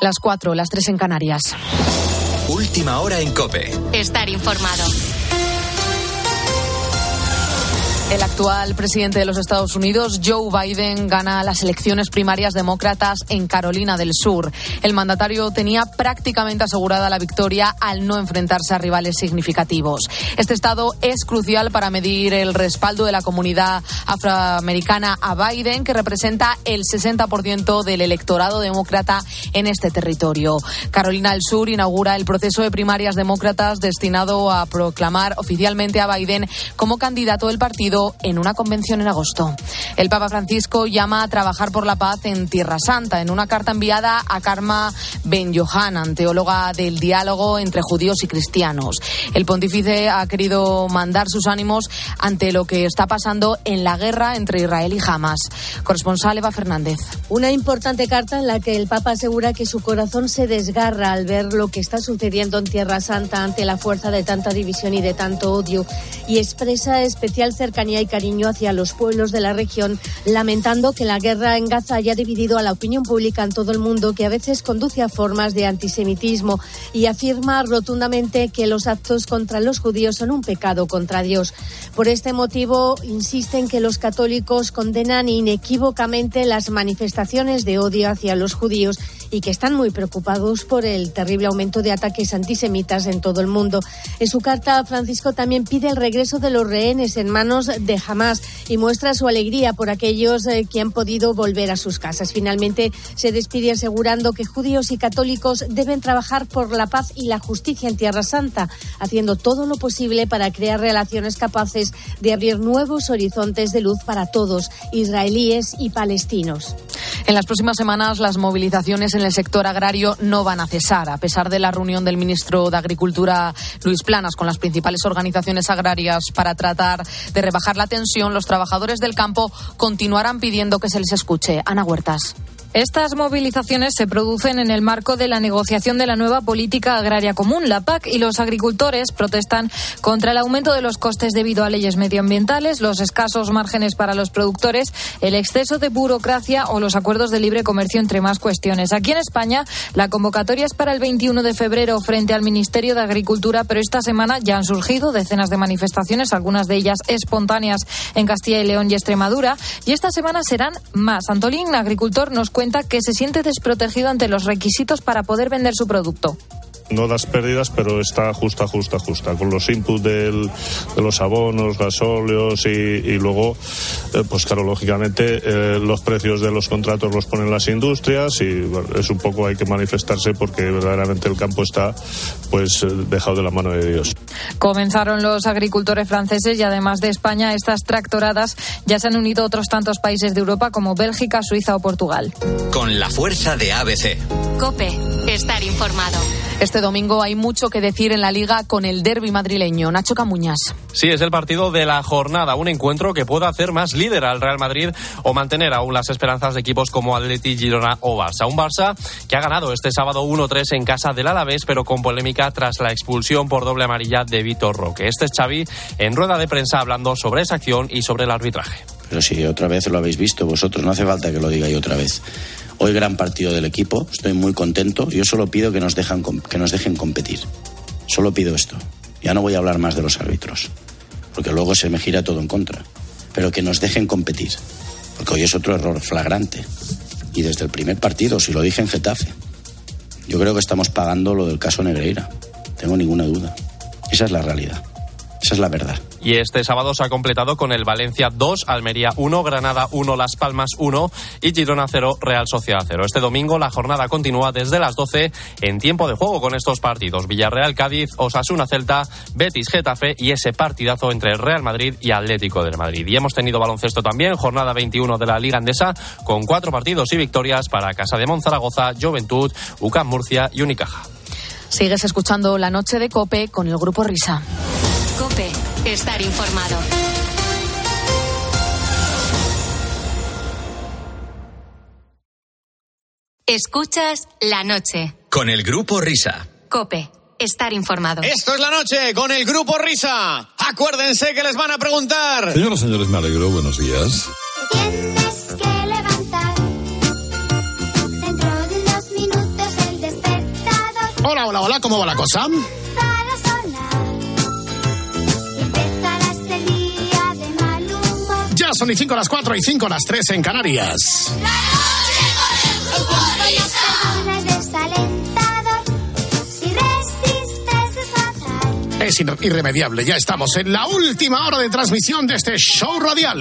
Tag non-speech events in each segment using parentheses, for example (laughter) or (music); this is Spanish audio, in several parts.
Las cuatro, las tres en Canarias. Última hora en Cope. Estar informado. El actual presidente de los Estados Unidos, Joe Biden, gana las elecciones primarias demócratas en Carolina del Sur. El mandatario tenía prácticamente asegurada la victoria al no enfrentarse a rivales significativos. Este estado es crucial para medir el respaldo de la comunidad afroamericana a Biden, que representa el 60% del electorado demócrata en este territorio. Carolina del Sur inaugura el proceso de primarias demócratas destinado a proclamar oficialmente a Biden como candidato del partido en una convención en agosto. El Papa Francisco llama a trabajar por la paz en Tierra Santa en una carta enviada a Karma Ben Yohanan, teóloga del diálogo entre judíos y cristianos. El pontífice ha querido mandar sus ánimos ante lo que está pasando en la guerra entre Israel y Hamas. Corresponsal Eva Fernández. Una importante carta en la que el Papa asegura que su corazón se desgarra al ver lo que está sucediendo en Tierra Santa ante la fuerza de tanta división y de tanto odio y expresa especial cercanía y cariño hacia los pueblos de la región, lamentando que la guerra en Gaza haya dividido a la opinión pública en todo el mundo, que a veces conduce a formas de antisemitismo y afirma rotundamente que los actos contra los judíos son un pecado contra Dios. Por este motivo, insisten que los católicos condenan inequívocamente las manifestaciones de odio hacia los judíos y que están muy preocupados por el terrible aumento de ataques antisemitas en todo el mundo. En su carta, Francisco también pide el regreso de los rehenes en manos de Hamas y muestra su alegría por aquellos eh, que han podido volver a sus casas. Finalmente, se despide asegurando que judíos y católicos deben trabajar por la paz y la justicia en Tierra Santa, haciendo todo lo posible para crear relaciones capaces de abrir nuevos horizontes de luz para todos, israelíes y palestinos. En las próximas semanas, las movilizaciones en el sector agrario no van a cesar, a pesar de la reunión del ministro de Agricultura, Luis Planas, con las principales organizaciones agrarias para tratar de rebajar la tensión. Los trabajadores del campo continuarán pidiendo que se les escuche. Ana Huertas. Estas movilizaciones se producen en el marco de la negociación de la nueva política agraria común, la PAC, y los agricultores protestan contra el aumento de los costes debido a leyes medioambientales, los escasos márgenes para los productores, el exceso de burocracia o los acuerdos de libre comercio, entre más cuestiones. Aquí en España, la convocatoria es para el 21 de febrero frente al Ministerio de Agricultura, pero esta semana ya han surgido decenas de manifestaciones, algunas de ellas espontáneas en Castilla y León y Extremadura, y esta semana serán más. Antolín, agricultor, nos cuenta que se siente desprotegido ante los requisitos para poder vender su producto no das pérdidas, pero está justa, justa, justa, con los inputs del, de los abonos, gasóleos y, y luego, eh, pues claro, lógicamente eh, los precios de los contratos los ponen las industrias y bueno, es un poco hay que manifestarse porque verdaderamente el campo está pues eh, dejado de la mano de Dios. Comenzaron los agricultores franceses y además de España, estas tractoradas ya se han unido otros tantos países de Europa como Bélgica, Suiza o Portugal. Con la fuerza de ABC. Cope, estar informado. Este domingo hay mucho que decir en la liga con el derby madrileño. Nacho Camuñas. Sí, es el partido de la jornada, un encuentro que puede hacer más líder al Real Madrid o mantener aún las esperanzas de equipos como Atleti, Girona o Barça. Un Barça que ha ganado este sábado 1-3 en casa del Alavés, pero con polémica tras la expulsión por doble amarilla de Vitor Roque. Este es Xavi en rueda de prensa hablando sobre esa acción y sobre el arbitraje. Pero si otra vez lo habéis visto vosotros, no hace falta que lo diga yo otra vez. Hoy gran partido del equipo, estoy muy contento. Yo solo pido que nos, que nos dejen competir. Solo pido esto. Ya no voy a hablar más de los árbitros, porque luego se me gira todo en contra. Pero que nos dejen competir, porque hoy es otro error flagrante. Y desde el primer partido, si lo dije en Getafe, yo creo que estamos pagando lo del caso Negreira. Tengo ninguna duda. Esa es la realidad. Esa es la verdad. Y este sábado se ha completado con el Valencia 2, Almería 1, Granada 1, Las Palmas 1 y Girona 0, Real Sociedad 0. Este domingo la jornada continúa desde las 12 en tiempo de juego con estos partidos. Villarreal Cádiz, Osasuna Celta, Betis Getafe y ese partidazo entre Real Madrid y Atlético del Madrid. Y hemos tenido baloncesto también, jornada 21 de la Liga Andesa con cuatro partidos y victorias para Casa de Monzaragoza, Juventud, UCAM Murcia y Unicaja. Sigues escuchando La Noche de Cope con el Grupo Risa. Cope, estar informado. Escuchas la noche. Con el Grupo Risa. Cope, estar informado. Esto es la noche con el Grupo Risa. Acuérdense que les van a preguntar. Señoras, señores, me alegro. Buenos días. Tienes que levantar dentro de unos minutos el hola, hola, ¿cómo va la cosa? Son y 5 las 4 y 5 las 3 en Canarias. Es irremediable, ya estamos en la última hora de transmisión de este show radial.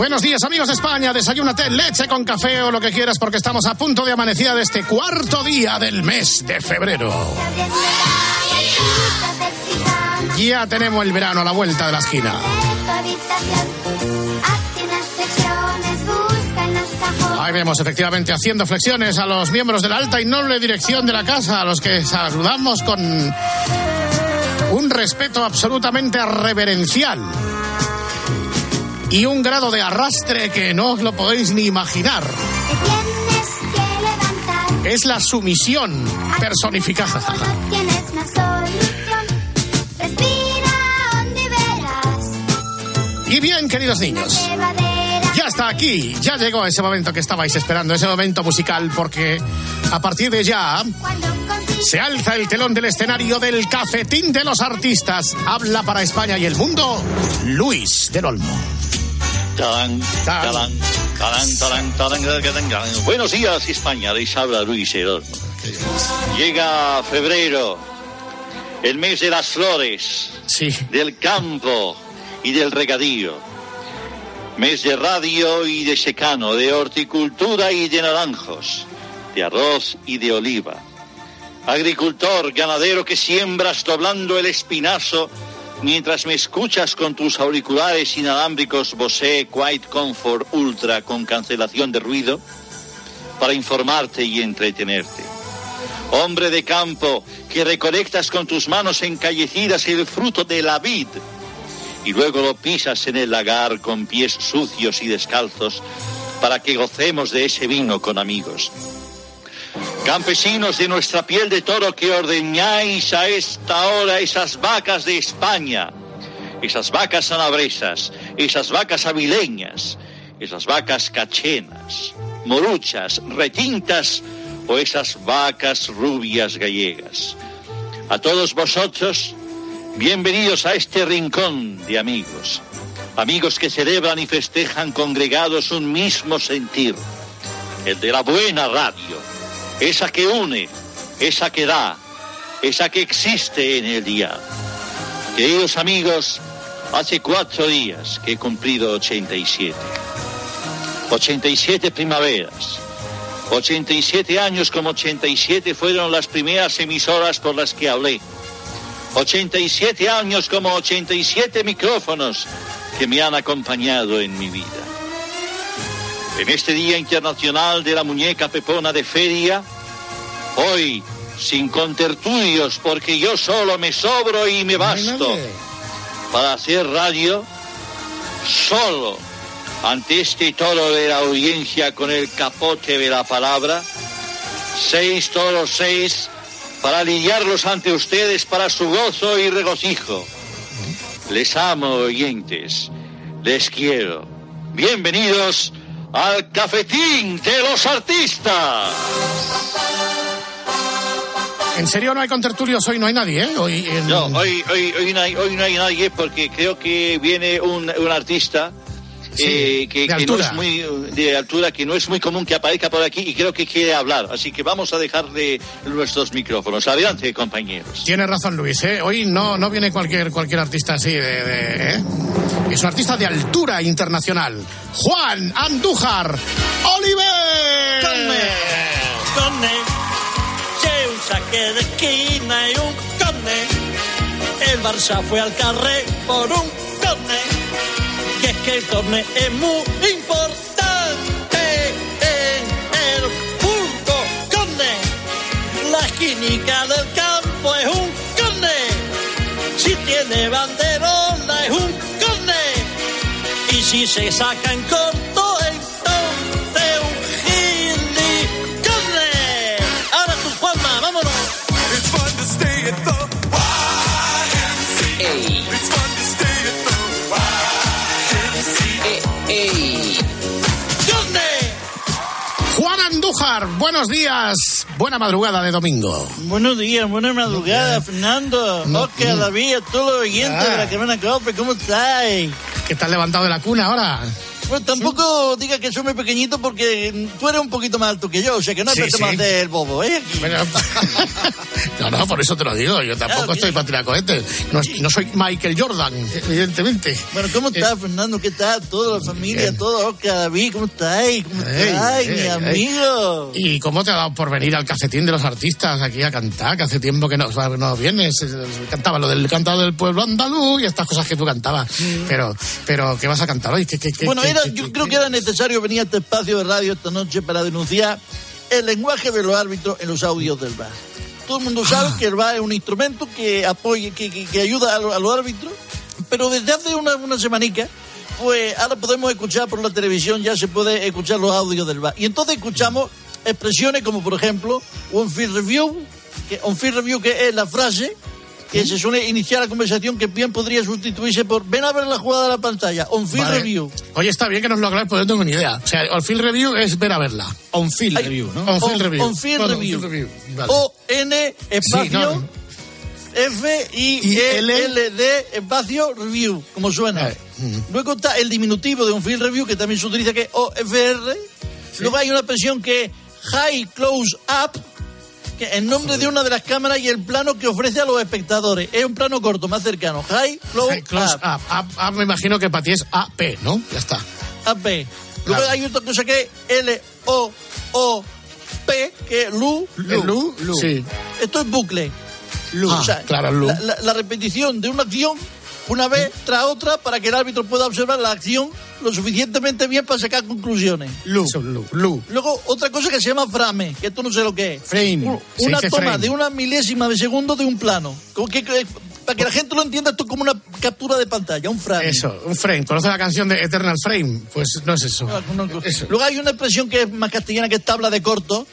Buenos días amigos de España, desayúnate leche con café o lo que quieras porque estamos a punto de amanecida de este cuarto día del mes de febrero. Ya tenemos el verano a la vuelta de la esquina. Ahí vemos efectivamente haciendo flexiones a los miembros de la alta y noble dirección de la casa, a los que saludamos con un respeto absolutamente reverencial y un grado de arrastre que no os lo podéis ni imaginar. Es la sumisión personificada. y bien, queridos niños, ya está aquí, ya llegó ese momento que estabais esperando, ese momento musical, porque a partir de ya se alza el telón del escenario del cafetín de los artistas. Habla para España y el mundo, Luis del Olmo. Talán, talán, talán, talán, talán, talán, talán. Buenos días, España. Les habla Luis Herón. Llega febrero, el mes de las flores, Sí, del campo y del regadío. Mes de radio y de secano, de horticultura y de naranjos, de arroz y de oliva. Agricultor, ganadero que siembras doblando el espinazo mientras me escuchas con tus auriculares inalámbricos Bose Quiet Comfort Ultra con cancelación de ruido para informarte y entretenerte. Hombre de campo que recolectas con tus manos encallecidas el fruto de la vid y luego lo pisas en el lagar con pies sucios y descalzos para que gocemos de ese vino con amigos. Campesinos de nuestra piel de toro que ordeñáis a esta hora esas vacas de España, esas vacas sanabresas, esas vacas avileñas, esas vacas cachenas, moruchas, retintas o esas vacas rubias gallegas. A todos vosotros, bienvenidos a este rincón de amigos. Amigos que celebran y festejan congregados un mismo sentir, el de la buena radio esa que une, esa que da, esa que existe en el día. Queridos amigos, hace cuatro días que he cumplido 87. 87 primaveras. 87 años como 87 fueron las primeras emisoras por las que hablé. 87 años como 87 micrófonos que me han acompañado en mi vida. En este Día Internacional de la Muñeca Pepona de Feria, hoy, sin contertulios, porque yo solo me sobro y me basto para hacer radio, solo ante este toro de la audiencia con el capote de la palabra, seis toros seis, para lidiarlos ante ustedes para su gozo y regocijo. Les amo, oyentes, les quiero. Bienvenidos al cafetín de los artistas. en serio no hay contertulios hoy, no hay nadie, ¿eh? Hoy, No, hoy, hoy, hoy, no hay, hoy no hay nadie porque creo que viene un, un artista Sí, eh, que, de que no altura. es muy de altura, que no es muy común que aparezca por aquí y creo que quiere hablar. Así que vamos a dejarle nuestros micrófonos. Adelante, compañeros. Tiene razón Luis, ¿eh? Hoy no, no viene cualquier, cualquier artista así de... de- ¿eh? Es un artista de altura internacional. Juan Andújar Oliver. Cone, che, un saque de esquina y un cone. El Barça fue al carré por un cone. Y es que el cone es muy importante en el fútbol. Cone, la esquinica del campo es un cone. Si tiene banderola es un cone. Y si se saca en Buenos días. Buena madrugada de domingo. Buenos días, buena madrugada, Fernando. Oscar, David, a todos los oyentes Ah. de la Cadena Cope, ¿cómo estáis? ¿Qué estás levantado de la cuna ahora? Tampoco diga que soy muy pequeñito porque tú eres un poquito más alto que yo, o sea que no Sí, sí. a hacer el bobo, ¿eh? Bueno, (laughs) no, no, por eso te lo digo. Yo tampoco Claro, estoy para tirar cohetes. No, no soy Michael Jordan, evidentemente. Bueno, ¿cómo estás, Fernando? ¿Qué tal? Toda la familia, Bien. todo, Oscar, David, ¿cómo estáis? ¿Cómo estáis, mi amigo? ¿Y cómo te ha dado por venir al cafetín de los artistas aquí a cantar? Que hace tiempo que no, no vienes. Cantaba lo del cantado del pueblo andaluz y estas cosas que tú cantabas. Pero, pero ¿qué vas a cantar hoy? ¿Qué, qué, qué- Bueno, qué- era, yo creo que era necesario venir a este espacio de radio esta noche para denunciar el lenguaje de los árbitros en los audios del VAR. Todo el mundo Ah. sabe que el VAR es un instrumento que apoya, que, que- que ayuda a, lo- a los árbitros, pero desde hace una, una semanica, pues ahora podemos escuchar por la televisión, ya se puede escuchar los audios del VAR. Y entonces escuchamos expresiones como, por ejemplo, on field review, que on field review que es la frase que se suele iniciar la conversación que bien podría sustituirse por ven a ver la jugada de la pantalla, on field Vale. review. Oye, está bien que nos lo aclares porque no tengo ni idea. O sea, on field review es ver a verla. On field Ay, review, ¿no? On field On- review. on field Bueno, review. field review. Vale. O N espacio Sí, no. F I Y E L. L D espacio review, como suena. Ujú. Luego está el diminutivo de un field review que también se utiliza que es OFR. Luego hay una expresión que es high close up que en nombre de una de las cámaras y el plano que ofrece a los espectadores. Es un plano corto, más cercano. High close, Hey, close up. up. Up, up me imagino que para ti es AP, ¿no? Ya está. AP. Luego Claro. hay otra cosa que es L O O P que es lu, ¿El Lu? Sí. Esto es bucle. Ah, claro, Lu. La, la- la repetición de una acción una vez tras otra para que el árbitro pueda observar la acción lo suficientemente bien para sacar conclusiones. Lu. Lu. Lu. Luego, otra cosa que se llama frame, que esto no sé lo que es. Frame. Una toma frame. de una milésima de segundo de un plano. Como que- que- para que la gente lo entienda, esto es como una captura de pantalla, un frame. Eso, un frame. ¿Conoce la canción de Eternal Frame? Pues no es eso. No, no. Eso. Luego hay una expresión que es más castellana, que es tabla de corto,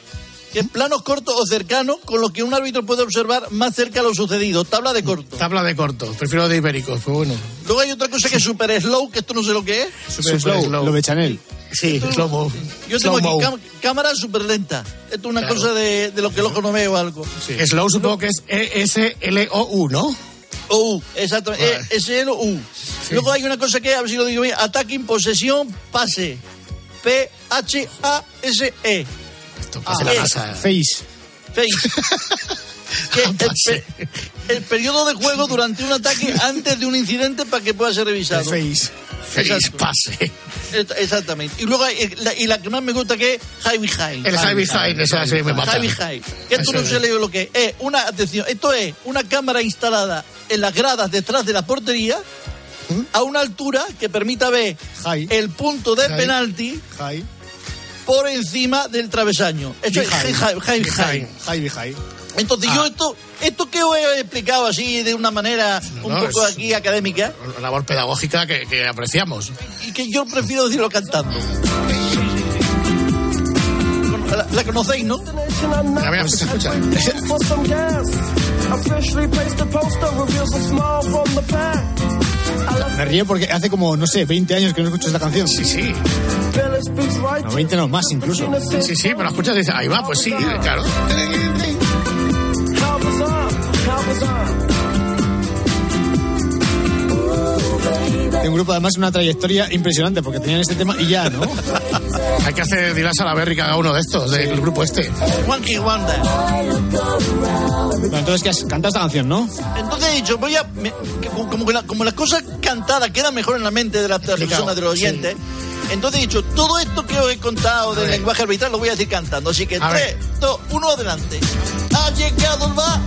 que es planos cortos o cercanos con los que un árbitro puede observar más cerca lo sucedido. Tabla de corto. Tabla de corto. Prefiero de ibéricos, pues bueno. Luego hay otra cosa que es super slow, que esto no sé lo que es. Super, Super slow, slow. lo de Chanel. Sí, slow mo. Yo tengo Slow aquí cam- cámara súper lenta. Esto es una Claro. cosa de, de lo que el ojo no ve o algo. Sí. Slow supongo que es E-S-L-O-U, ¿no? O, exactamente. Vale. E- S-L-U. Sí. Luego hay una cosa que, a ver si lo digo bien, attacking, posesión, pase. P-H-A-S-E. Esto pasa Ah, la. Face. Face. (laughs) Que el, periodo de juego durante un ataque antes de un incidente para que pueda ser revisado. Face. Face Exacto. pase. Exactamente. Y luego hay, eh, la, y la que más me gusta que es high behind. El high behind, esa sí me mata. High behind. Que esto no se es. lee lo que es. Una, atención, esto es una cámara instalada en las gradas detrás de la portería a una altura que permita ver High. el punto de High. penalti High. Por encima del travesaño. Esto es high, Behind. high. Entonces yo Ah. esto, esto que os he explicado así de una manera un no, poco aquí académica Una labor pedagógica que, que apreciamos. y que yo prefiero decirlo cantando. La, la conocéis, ¿no? A ver, escucha, escucha. Me río porque hace como, no sé, 20 años que no escucho esta canción. Sí, sí. No, 20 no, más incluso. Sí, sí, pero escuchas y dices, ahí va, pues sí, claro. Tiene un grupo además una trayectoria impresionante porque tenían este tema y ya, ¿no? (laughs) Hay que hacer dirás a la Berry que haga uno de estos, del grupo este. Juanqui Wanda. Bueno, entonces, ¿qué has cantado esta canción, no? Entonces he dicho, voy a. me- como, como la- como las cosas cantadas quedan mejor en la mente de las personas, de los oyentes. Entonces he dicho, todo esto que os he contado del lenguaje arbitral lo voy a decir cantando. Así que A 3, ver. 2, 1, adelante. Ha llegado el bar,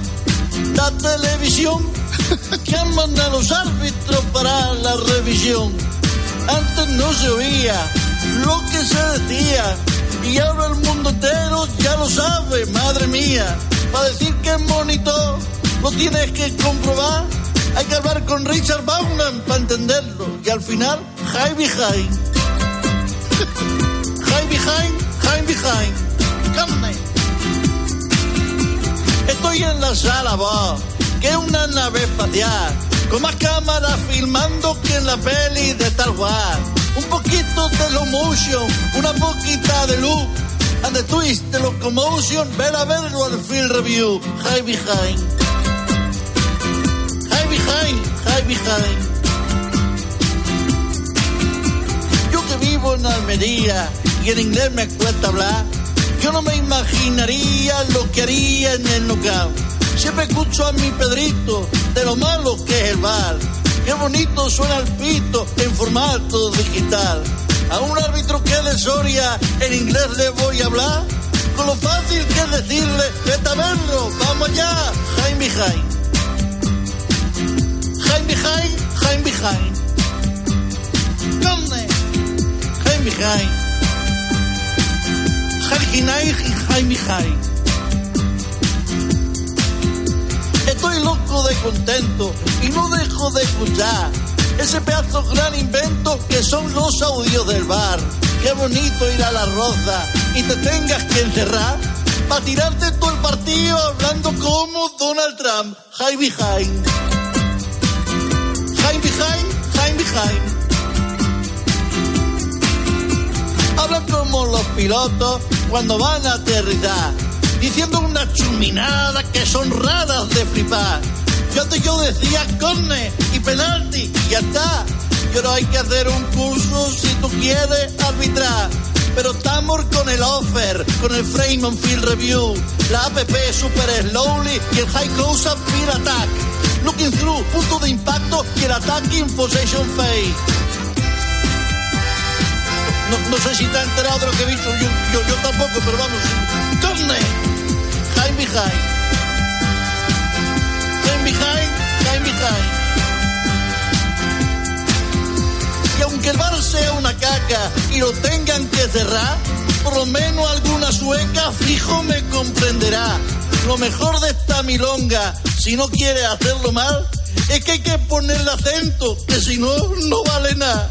la televisión, (laughs) que manda a los árbitros para la revisión. Antes no se oía lo que se decía. Y ahora el mundo entero ya lo sabe, madre mía. Para decir que es bonito, lo tienes que comprobar. Hay que hablar con Richard Bauman para entenderlo. Y al final, high behind. High behind, high behind. Come Estoy en la sala, va, que es una nave espacial, con más cámaras filmando que en la peli de Star Wars. Un poquito de slow motion, una poquita de luz, and the twist, the locomotion, ven a verlo al field review. High behind. High behind, high behind. En Almería y en inglés me cuesta hablar, yo no me imaginaría lo que haría en el knockout. Siempre escucho a mi Pedrito de lo malo que es el bar. Qué bonito suena el pito en formato digital. A un árbitro que de Soria en inglés le voy a hablar. Con lo fácil que es decirle, vete a verlo, vamos allá, Jaime Jaime. Jaime Jaime, Jaime Jaime. Jaime. Jaime Jaime Jaime. Estoy loco de contento y no dejo de escuchar ese pedazo gran invento que son los audios del bar. Qué bonito ir a la roza y te tengas que encerrar para tirarte todo el partido hablando como Donald Trump. High behind. High behind, high behind. Como los pilotos cuando van a aterrizar, diciendo unas chuminadas que son raras de flipar. Yo antes yo decía corne y penalti y ya está. Pero hay que hacer un curso si tú quieres arbitrar. Pero estamos con el offer, con el frame on field review, la app super slowly y el high close up field attack. Looking through, punto de impacto y el attacking possession phase. No, no sé si te has enterado de lo que he visto, yo, yo, yo tampoco, pero vamos. Behind. High behind, high behind. Y aunque el bar sea una caca y lo tengan que cerrar, por lo menos alguna sueca fijo me comprenderá. Lo mejor de esta milonga, si no quiere hacerlo mal, es que hay que ponerle acento, que si no, no vale nada.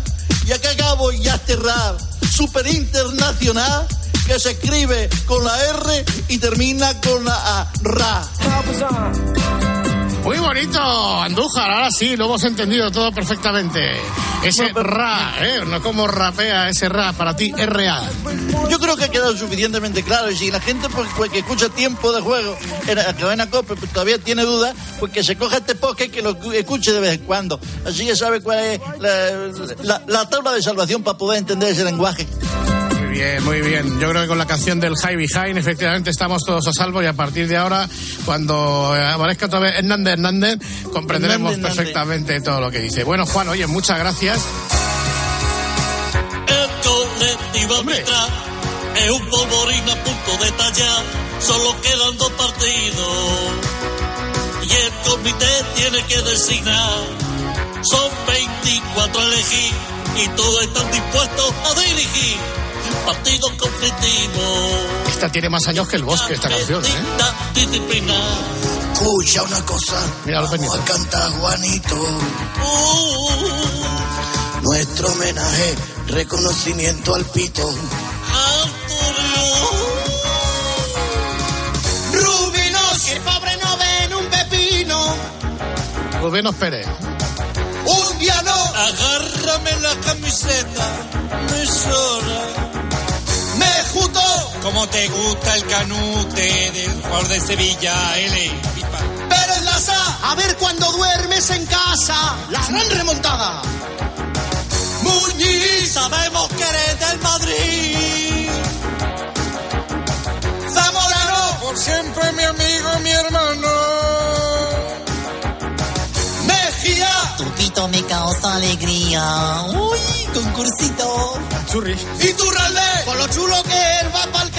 Y acá acabo ya cerrar, super internacional, que se escribe con la R y termina con la A, ra. Muy bonito, Andújar, ahora sí, lo hemos entendido todo perfectamente. Ese ra, ¿eh? No como rapea ese ra, para ti, RA. Yo creo que ha quedado suficientemente claro y si la gente pues, pues, que escucha tiempo de juego en la COPE pues, todavía tiene dudas, pues que se coja este podcast y que lo escuche de vez en cuando. Así ya sabe cuál es la, la- la tabla de salvación para poder entender ese lenguaje. Muy bien, muy bien. Yo creo que con la canción del High Behind efectivamente estamos todos a salvo y a partir de ahora, cuando eh, aparezca otra vez Hernández Hernández, comprenderemos Hernández, Hernández. perfectamente todo lo que dice. Bueno, Juan, oye, muchas gracias. El colectivo arbitral es un polvorín a punto de tallar. Solo quedan dos partidos. Y el comité tiene que designar. Son 24 a elegir. Y todos están dispuestos a dirigir. Partidos conflictivos. Esta tiene más años que el bosque, esta canción, ¿eh? Disciplina. Escucha una cosa, Mira, vamos a cantar Juanito. Nuestro homenaje, reconocimiento al pito. Rubinos. Que el pobre no ven un pepino. Rubén Pérez. Un día no. Agárrame la camiseta. Te gusta el canute del jugador de Sevilla, L. Pérez Laza, a ver cuando duermes en casa. La gran remontada. Muñiz, sabemos que eres del Madrid. Zamorano, por siempre mi amigo, mi hermano. Mejía, Tu pito me causa alegría. Uy, concursito. Churri. y Turralde. Con lo chulo que él va para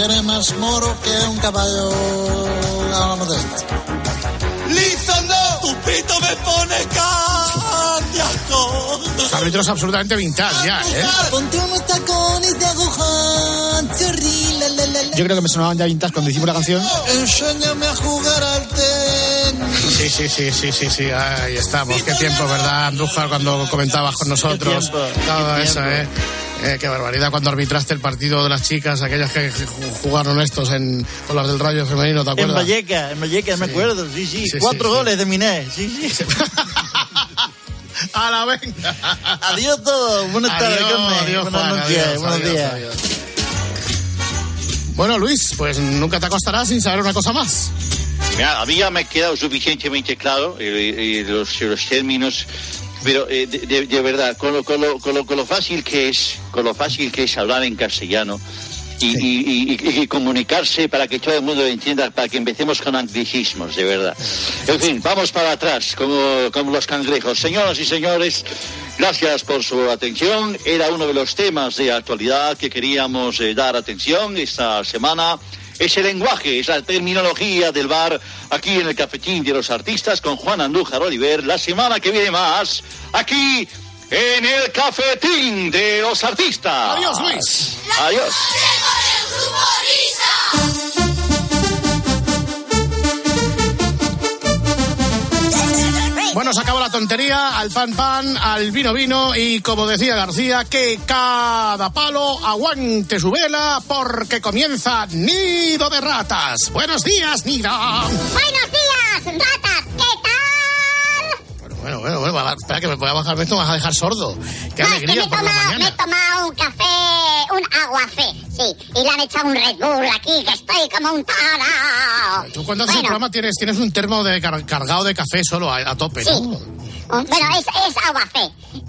Tiene más moro que un caballo. Hablamos de esto. Lizondo, tu pito me pone. Los árbitros absolutamente vintage ya, ¿eh? Ponte unos tacones de aguja. chorri, la, la, la, la. Yo creo que me sonaban ya vintage cuando hicimos la canción. Enséñame a jugar al tenis. Sí, sí, sí, sí, sí, sí, ahí estamos. Qué tiempo, ¿verdad, Andújar, cuando comentabas con nosotros? tiempo, Todo eso. ¿eh? Eh, qué barbaridad cuando arbitraste el partido de las chicas, aquellas que jugaron estos en, con las del Rayo Femenino, ¿te En acuerdas? Valleca, en Valleca, me acuerdo, sí, sí. Sí, Cuatro sí, sí. goles de Miné, sí, sí. (laughs) A la venga. Adiós todo. Buenas tardes, Adiós, Juan, noches, adiós, buenos adiós, días. adiós. Bueno, Luis, pues nunca te acostarás sin saber una cosa más. Mira, a mí ya me ha quedado suficientemente claro eh, los, los términos, pero eh, de, de- de verdad, con lo, con, lo, con, lo, con lo fácil que es, con lo fácil que es hablar en castellano y, y- y- y comunicarse para que todo el mundo entienda, para que empecemos con anglicismos, de verdad. En fin, vamos para atrás, como, como los cangrejos. Señoras y señores, gracias por su atención. Era uno de los temas de actualidad que queríamos eh, dar atención esta semana. Es el lenguaje, es la terminología del bar aquí en el cafetín de los artistas con Juan Andújar Oliver. La semana que viene más, aquí en el cafetín de los artistas. Adiós, Luis. Adiós. Bueno, se acabó la tontería, al pan pan, al vino vino y como decía García, que cada palo aguante su vela porque comienza Nido de Ratas. Buenos días, Nido. Buenos días, ratas, ¿qué tal? Bueno, bueno, bueno, espera que me voy a bajar esto, me vas a dejar sordo. Qué No, es que me alegría he por la tomado, me he mañana. tomado un café, un aguafé, sí, y le han echado un Red Bull aquí, que estoy como un tarao. Tú cuando haces el Bueno, programa tienes, tienes un termo de car- cargado de café solo a, a tope, Sí. ¿no? Bueno, es, es.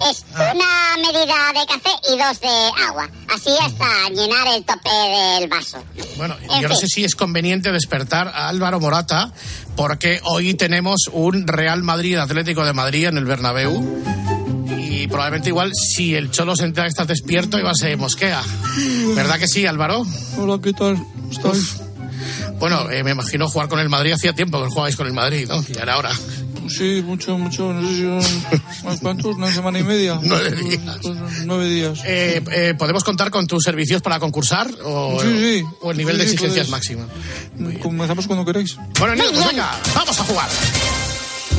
Es Ah. una medida de café y dos de agua. Así hasta llenar el tope del vaso. Bueno, En yo no fin. sé si es conveniente despertar a Álvaro Morata, porque hoy tenemos un Real Madrid Atlético de Madrid en el Bernabéu. Y probablemente igual, si el Cholo se entera que estás despierto, igual se mosquea. ¿Verdad que sí, Álvaro? Hola, ¿qué tal? ¿Estáis? Bueno, eh, me imagino jugar con el Madrid. Hacía tiempo que jugabais con el Madrid, ¿no? Ya era hora. Sí, mucho, mucho. No sé si son. (laughs) ¿unos ¿Cuántos? ¿Una semana y media? Nueve días. Pues, nueve días. Eh, eh, ¿Podemos contar con tus servicios para concursar? ¿O, Sí, sí. o el nivel Sí, de exigencia es máximo? Comenzamos cuando queráis. Bueno, niños, pues venga, vamos a jugar.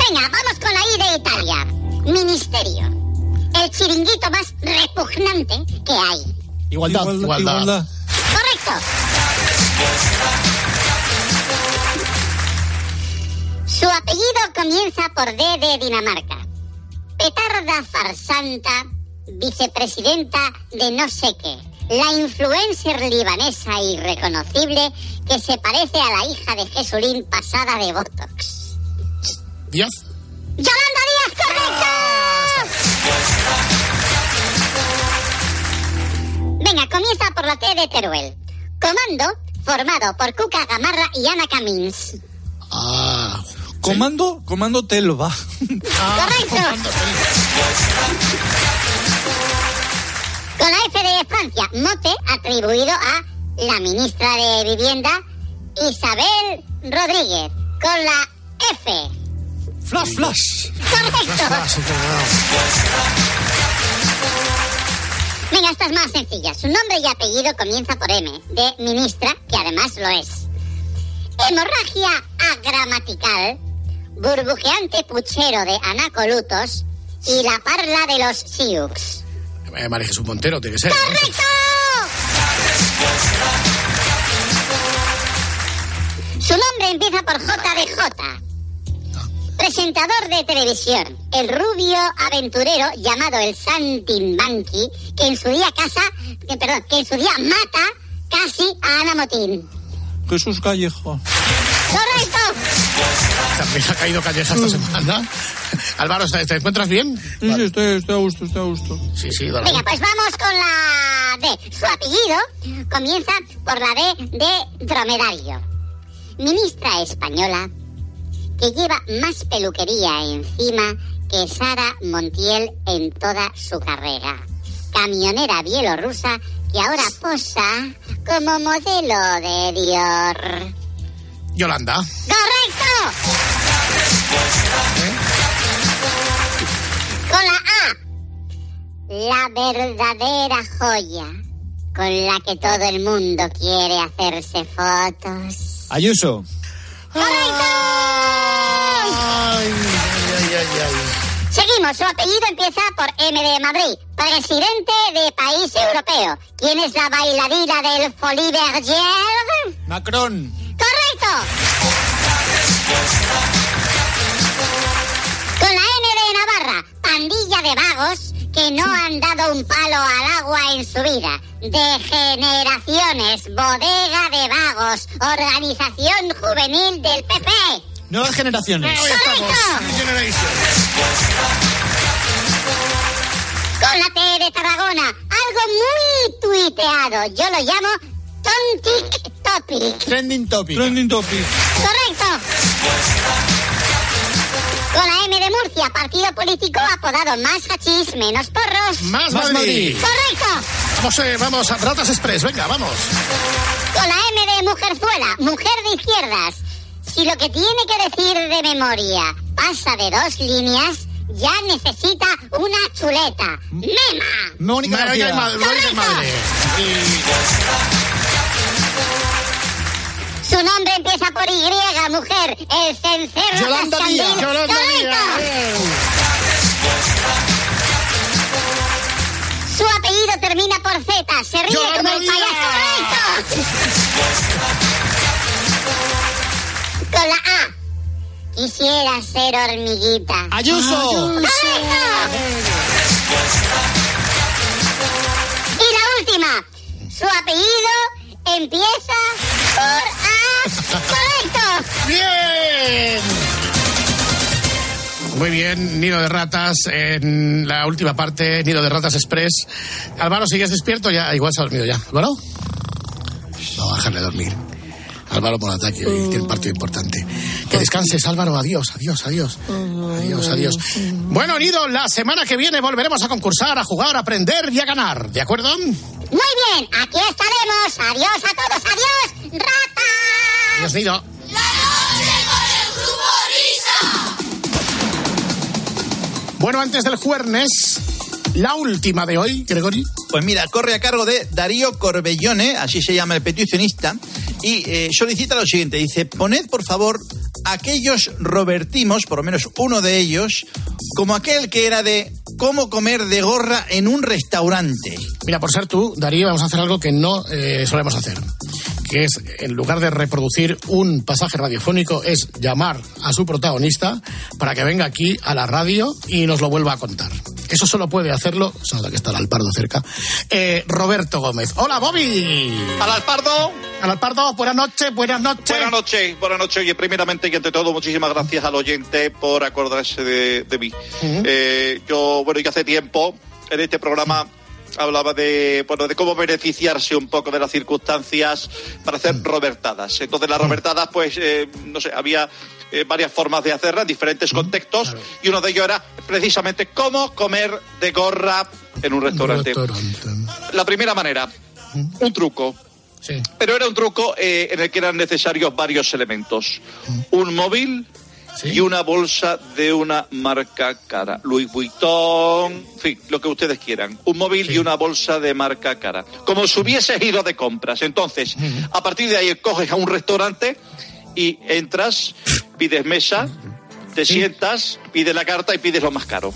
Venga, vamos con la I de Italia. Ministerio. El chiringuito más repugnante que hay. Igualdad. Igualdad. igualdad. Correcto. Su apellido comienza por D de Dinamarca. Petarda farsanta, vicepresidenta de no sé qué. La influencer libanesa irreconocible que se parece a la hija de Jesulín pasada de Botox. Díaz. ¡Yolanda Díaz, correcto! Venga, comienza por la T de Teruel. Comando formado por Cuca Gamarra y Ana Camins. Ah, Comando, comando Telva. Correcto. Con la F de Francia, mote atribuido a la ministra de Vivienda Isabel Rodríguez. Con la F. Flash, flash. Correcto. Venga, esta es más sencilla. Su nombre y apellido comienza por M, de ministra, que además lo es. Hemorragia agramatical, burbujeante puchero de anacolutos y la parla de los siux. Eh, María Jesús Montero tiene que ser. ¿no? ¡Correcto! Su nombre empieza por J de J. Presentador de televisión, el rubio aventurero llamado el Santimbanqui, que en su día casa, que, perdón, que en su día mata casi a Ana Motín. Jesús Callejo. ¡Correcto! También ha caído Calleja esta semana. Álvaro, ¿te te encuentras bien? Sí, sí, estoy, estoy a gusto, estoy a gusto. Sí, sí, dale. Venga, pues vamos con la D. Su apellido comienza por la D de dromedario. Ministra española que lleva más peluquería encima que Sara Montiel en toda su carrera. Camionera bielorrusa que ahora posa como modelo de Dior. Yolanda. ¡Correcto! Con la A. La verdadera joya con la que todo el mundo quiere hacerse fotos. Ayuso. Seguimos, su apellido empieza por M de Madrid. Presidente de país europeo. ¿Quién es la bailarina del Folie Bergère? Macron. ¡Correcto! Con la N de Navarra, pandilla de vagos que no han dado un palo al agua en su vida. De generaciones, bodega de vagos, organización juvenil del PP. Nuevas generaciones. Con la T de Tarragona, algo muy tuiteado. Yo lo llamo Tontic Topic. Trending topic. Trending topic. Correcto. Con la M de Murcia, partido político apodado Más Hachís, menos porros. Más, Más Madrid. Madrid. Correcto. Vamos, eh, vamos a Ratas Express. Venga, vamos. Con la M de Mujerzuela, mujer de izquierdas. Si lo que tiene que decir de memoria pasa de dos líneas, ya necesita una chuleta. ¡Mema! Mónica Madre. Mónica y. Su nombre empieza por Y, mujer. El cencerro Yolanda. Díaz. Yolanda. Díaz. Su apellido termina por Z. Se ríe Yolanda como el payaso. Correcto. Con la A. Quisiera ser hormiguita. Ayuso. ¡Correcto! Y la última. Su apellido empieza por. ¡Correcto! Bien. Muy bien, Nido de Ratas en la última parte, Nido de Ratas Express. Álvaro, ¿sigues despierto? Ya, igual se ha dormido ya. ¿Álvaro? No, a dejarle dormir. Álvaro por ataque, hoy tiene un partido importante. Que descanses, Álvaro. Adiós, adiós, adiós. Adiós, adiós. Bueno, Nido, la semana que viene volveremos a concursar, a jugar, a aprender y a ganar. ¿De acuerdo? Muy bien, aquí estaremos. Adiós a todos. Adiós, rata. Adiós, Nido. Bueno, antes del jueves, la última de hoy, Gregory. Pues mira, corre a cargo de Darío Corbellone, así se llama el peticionista, y eh, solicita lo siguiente, dice, poned por favor aquellos robertimos, por lo menos uno de ellos, como aquel que era de cómo comer de gorra en un restaurante. Mira, por ser tú, Darío, vamos a hacer algo que no eh, solemos hacer. Que es, en lugar de reproducir un pasaje radiofónico, es llamar a su protagonista para que venga aquí a la radio y nos lo vuelva a contar. Eso solo puede hacerlo, se nota que está el Alpardo cerca, eh, Roberto Gómez. ¡Hola, Bobby! Al Alpardo. Al Alpardo, buenas noches, buenas noches. Buenas noches, buenas noches. Oye, primeramente y ante todo, muchísimas gracias al oyente por acordarse de, de mí. Eh, yo, bueno, ya hace tiempo en este programa hablaba de, bueno, de cómo beneficiarse un poco de las circunstancias para hacer robertadas. Entonces, las robertadas, pues, eh, no sé, había eh, varias formas de hacerlas en diferentes contextos y uno de ellos era precisamente cómo comer de gorra en un restaurante. La primera manera, un truco. Pero era un truco eh, en el que eran necesarios varios elementos. Un móvil y una bolsa de una marca cara. Louis Vuitton, en fin, lo que ustedes quieran. Un móvil y una bolsa de marca cara. Como si hubieses ido de compras. Entonces, a partir de ahí coges a un restaurante y entras, pides mesa, te sientas, pides la carta y pides lo más caro.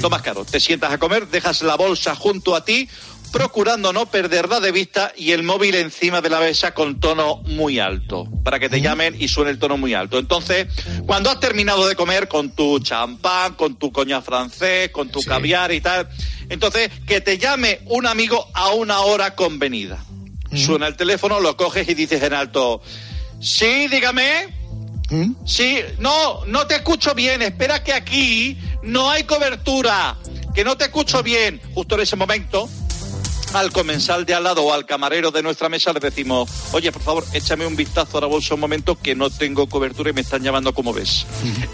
Lo más caro. Te sientas a comer, dejas la bolsa junto a ti, procurando no perderla de vista y el móvil encima de la mesa con tono muy alto, para que te llamen y suene el tono muy alto. Entonces, cuando has terminado de comer con tu champán, con tu coña francés, con tu caviar y tal, entonces que te llame un amigo a una hora convenida. Suena el teléfono, lo coges y dices en alto, sí, dígame. Sí, no, no te escucho bien. Espera que aquí no hay cobertura. Que no te escucho bien. Justo en ese momento, al comensal de al lado o al camarero de nuestra mesa le decimos, oye, por favor, échame un vistazo a la bolsa un momento que no tengo cobertura y me están llamando como ves.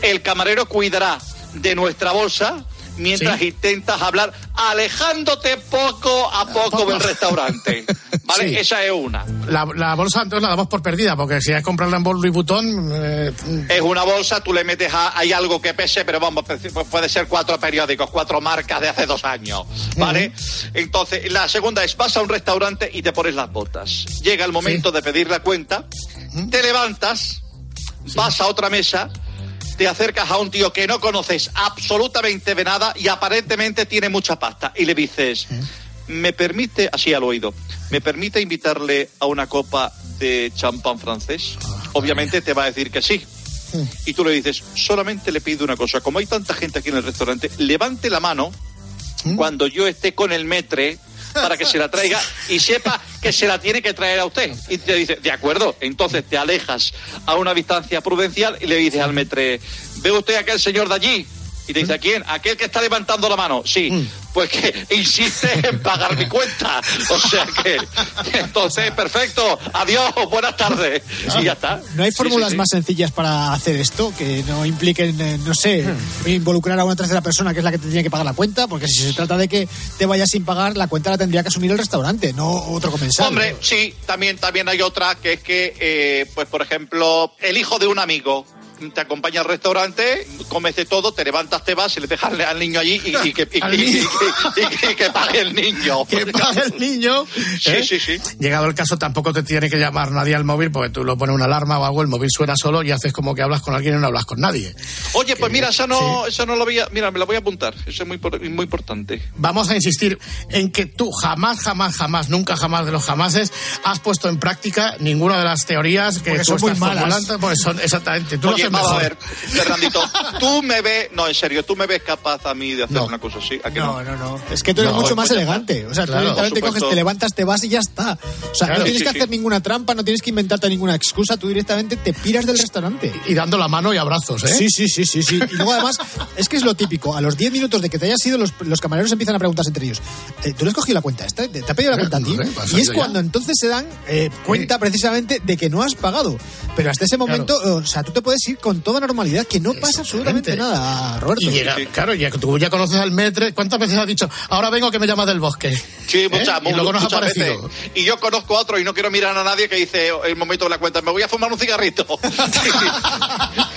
El camarero cuidará de nuestra bolsa mientras intentas hablar, alejándote poco a poco del restaurante. ¿Vale? (laughs) Sí. Esa es una. La, la bolsa entonces la damos por perdida, porque si hay que comprarla en Louis Vuitton... eh, Es una bolsa, tú le metes a, hay algo que pese, pero vamos, pues puede ser cuatro periódicos, cuatro marcas de hace dos años, ¿vale? Entonces, la segunda es, vas a un restaurante y te pones las botas. Llega el momento de pedir la cuenta, te levantas, vas a otra mesa, te acercas a un tío que no conoces absolutamente de nada y aparentemente tiene mucha pasta y le dices, ¿me permite, así al oído, ¿me permite invitarle a una copa de champán francés? Obviamente te va a decir que sí. Y tú le dices, solamente le pido una cosa, como hay tanta gente aquí en el restaurante, levante la mano cuando yo esté con el metre para que se la traiga y sepa que se la tiene que traer a usted. Y te dice, de acuerdo, entonces te alejas a una distancia prudencial y le dices al metre, ¿ve usted aquel señor de allí? Y te dice, ¿a quién? ¿Aquel que está levantando la mano? Sí. Pues que insiste en pagar mi cuenta. O sea que, entonces, perfecto. Adiós, buenas tardes. Y ya está. ¿No hay fórmulas sí, sí. más sencillas para hacer esto que no impliquen, eh, no sé, involucrar a una tercera persona que es la que te tiene que pagar la cuenta? Porque si se trata de que te vayas sin pagar, la cuenta la tendría que asumir el restaurante, no otro comensal. Hombre, sí, también, también hay otra que es que, eh, pues por ejemplo, el hijo de un amigo te acompaña al restaurante, comes de todo, te levantas, te vas y le dejas al niño allí y, y que, y- Al y- niño. y- y- y que pague el niño. Que pague el niño. Sí, ¿eh? sí, sí. Llegado el caso, tampoco te tiene que llamar nadie al móvil porque tú lo pones una alarma o algo, el móvil suena solo y haces como que hablas con alguien y no hablas con nadie. Oye, pues mira, eso no, eso no lo voy a, mira, me lo voy a apuntar. Eso es muy, muy importante. Vamos a insistir en que tú jamás, jamás, jamás, nunca jamás de los jamases has puesto en práctica ninguna de las teorías que Porque tú son muy estás malas. formulando, porque son exactamente. Tú lo Oye, vamos a ver, Fernandito, tú me ves, no, en serio, tú me ves capaz a mí de hacer una cosa así. ¿A que no? No, no, no. Es que tú eres No, mucho más pues elegante. O sea, tú Claro, directamente por coges, te levantas, te vas y ya está. O sea, Claro, no tienes sí, que sí. hacer ninguna trampa, no tienes que inventarte ninguna excusa, tú directamente te piras del restaurante. Y dando la mano y abrazos, ¿eh? Sí, sí, sí, sí, sí. Y luego además, es que es lo típico. A los 10 minutos de que te hayas ido, los, los camareros empiezan a preguntarse entre ellos. eh, ¿Tú le has cogido la cuenta esta? ¿Te, te ha pedido la cuenta a ti? no pues Y es yo ya. cuando entonces se dan eh, cuenta precisamente de que no has pagado. Pero hasta ese momento, o sea, tú te puedes ir con toda normalidad, que no pasa absolutamente nada, Roberto. Y llega, claro, ya, tú ya conoces al metre. ¿Cuántas veces has dicho, ahora vengo que me llamas del bosque? Sí, muchas, ¿Eh? Y luego nos ha muchas veces. Y yo conozco a otro y no quiero mirar a nadie que dice el momento de la cuenta, me voy a fumar un cigarrito. (laughs) (laughs) (laughs)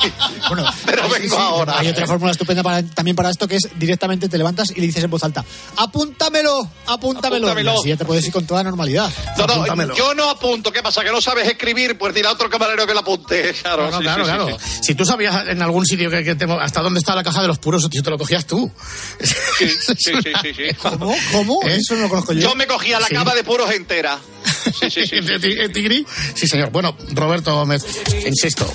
Bueno, (laughs) Pero vengo sí, ahora. Hay otra fórmula estupenda para- también para esto que es directamente te levantas y le dices en voz alta, apúntamelo, apúntamelo. Apúntamelo. Y así ya te puedes ir con toda normalidad. No, no, Apúntamelo. yo no apunto. ¿Qué pasa? ¿Que no sabes escribir? Pues a otro camarero que lo apunte. (laughs) Claro, No, no, sí, claro, claro. sí. Si tú sabías en algún sitio que, que te- hasta dónde está la caja de los puros, tío, te lo cogías tú. Sí, sí, sí, sí, sí. (laughs) ¿Cómo? ¿Cómo? ¿Eh? Eso no lo conozco yo. Yo me cogía la Sí. cama de puros entera. Sí, sí, sí. ¿De ti- eh, Tigri? Sí, señor. Bueno, Roberto Gómez, insisto,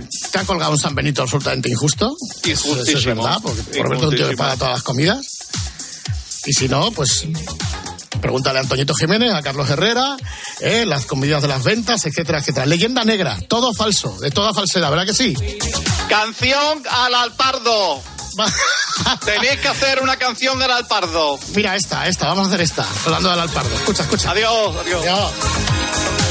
te, ha colgado un San Benito absolutamente injusto. Eso, eso es Injustísimo. verdad, porque Roberto es un tío que Injustísimo. paga todas las comidas. Y si no, pues pregúntale a Antoñito Jiménez, a Carlos Herrera, eh, las comidas de las ventas, etcétera, etcétera. Leyenda negra, todo falso, de toda falsedad, ¿verdad que sí? Canción al alpardo. (laughs) Tenéis que hacer una canción al alpardo. Mira, esta, esta, vamos a hacer esta, hablando del alpardo. Escucha, escucha. Adiós, adiós. Adiós.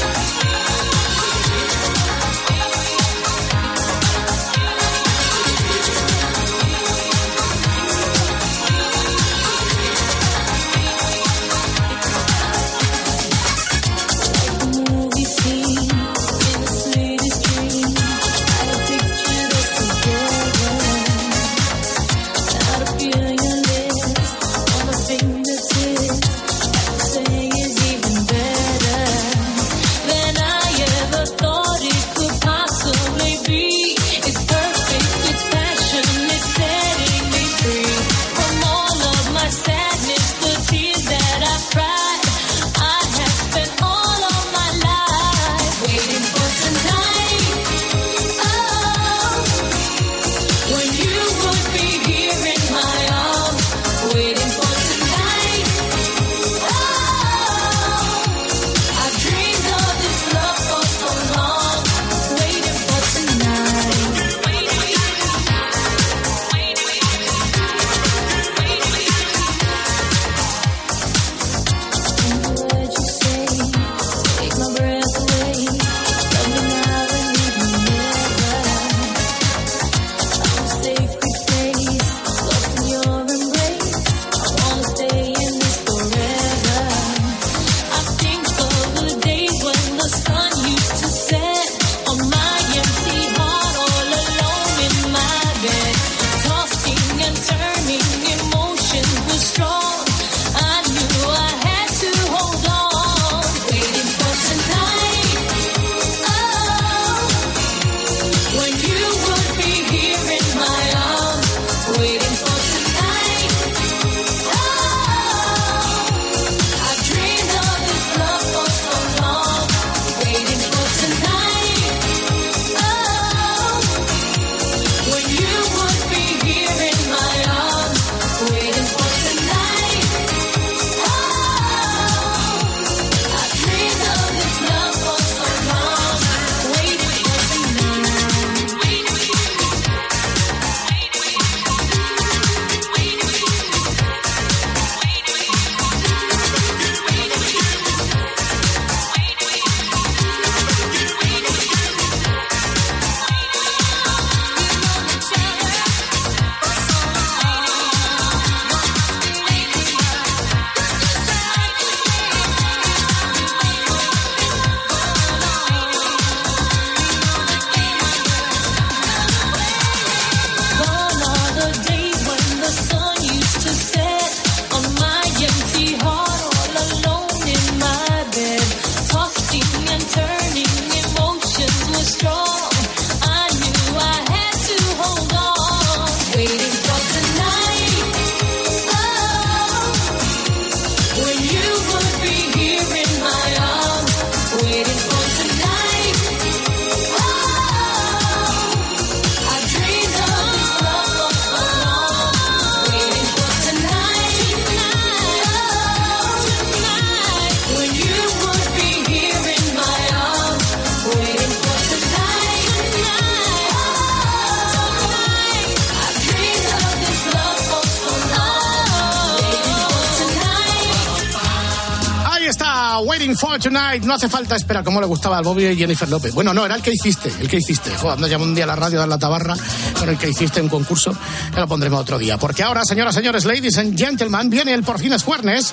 No hace falta esperar, como le gustaba al Bobby y Jennifer López. Bueno, no, era el que hiciste, el que hiciste. Joder, llamó un día a la radio de la tabarra con el que hiciste un concurso. Ya lo pondremos otro día. Porque ahora, señoras, señores, ladies and gentlemen, viene el Por fin es Juernes,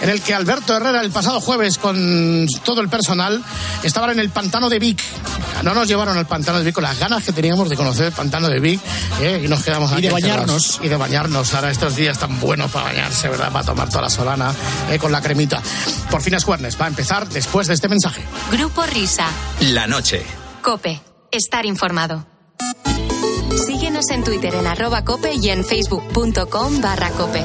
en el que Alberto Herrera el pasado jueves con todo el personal estaban en el pantano de Vic. No nos llevaron al pantano de Vic con las ganas que teníamos de conocer el pantano de Vic ¿eh? y nos quedamos Y aquí de bañarnos. Y de bañarnos. Ahora estos días tan buenos para bañarse, ¿verdad? Para tomar toda la solana ¿eh? con la cremita. Por fin es Juernes. Va a empezar después de este mensaje. Grupo Risa. La noche. Cope. Estar informado. Síguenos en Twitter en arroba cope y en facebook.com barra cope.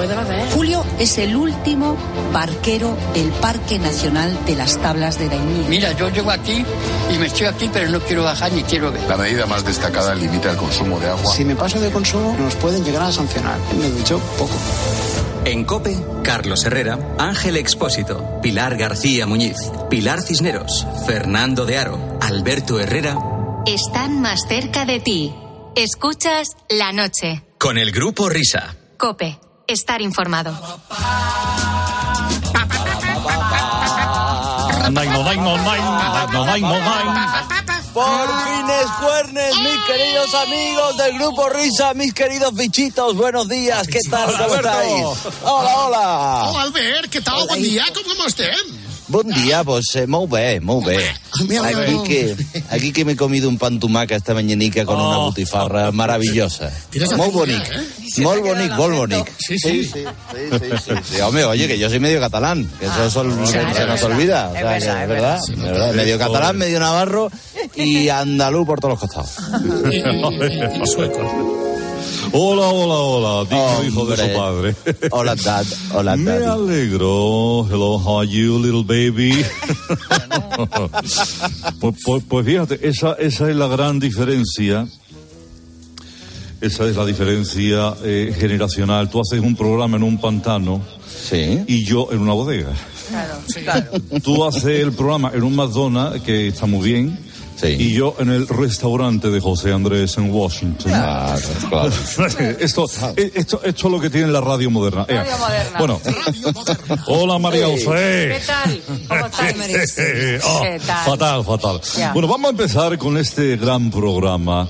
beber. Julio es el último barquero del Parque Nacional de las Tablas de Daimiel. Mira, yo llego aquí y me estoy aquí, pero no quiero bajar ni quiero ver. La medida más destacada limita el consumo de agua. Si me paso de consumo, nos pueden llegar a sancionar. Me ducho poco. En COPE, Carlos Herrera, Ángel Expósito, Pilar García Muñiz, Pilar Cisneros, Fernando de Aro, Alberto Herrera. Están más cerca de ti. Escuchas la noche. Con el grupo Risa. Cope. Estar informado. Por fin es jueves, mis queridos amigos del Grupo Risa, mis queridos bichitos, buenos días, ¿qué tal? ¿Cómo estáis? Hola, hola. Hola, Albert, ¿qué tal? Buen día, ¿cómo estem? Bon dia, pues eh, molt bé, molt bé. mira, Aquí que, aquí que me he comido un pan tumaca esta mañanica con una butifarra maravillosa. Molt bonic. ¿eh? Molt bonic, molt bonic. Sí, sí. sí, sí, sí. Hombre, oye, que yo soy medio catalán, que eso sol- claro, se nos olvida. O Es sea, que verdad, es verdad, verdad. es verdad. Medio catalán, medio navarro y andaluz por todos los costados. (laughs) Hola, hola, hola, digno hijo de su padre. Hola, dad. Hola, Me dad. alegro. Hello, how are you, little baby? pues, pues- pues fíjate, esa, esa es la gran diferencia. Esa es la diferencia eh, generacional. Tú haces un programa en un pantano y yo en una bodega. Tú haces el programa en un McDonald's, que está muy bien, y yo en el restaurante de José Andrés en Washington. (laughs) esto, eh, esto, esto es lo que tiene la radio moderna. Eh, Radio moderna. Bueno, hola María ¿Qué José. tal? ¿Cómo estás, (laughs) Meris? Oh, ¿Qué tal? Fatal, fatal. Ya. Bueno, vamos a empezar con este gran programa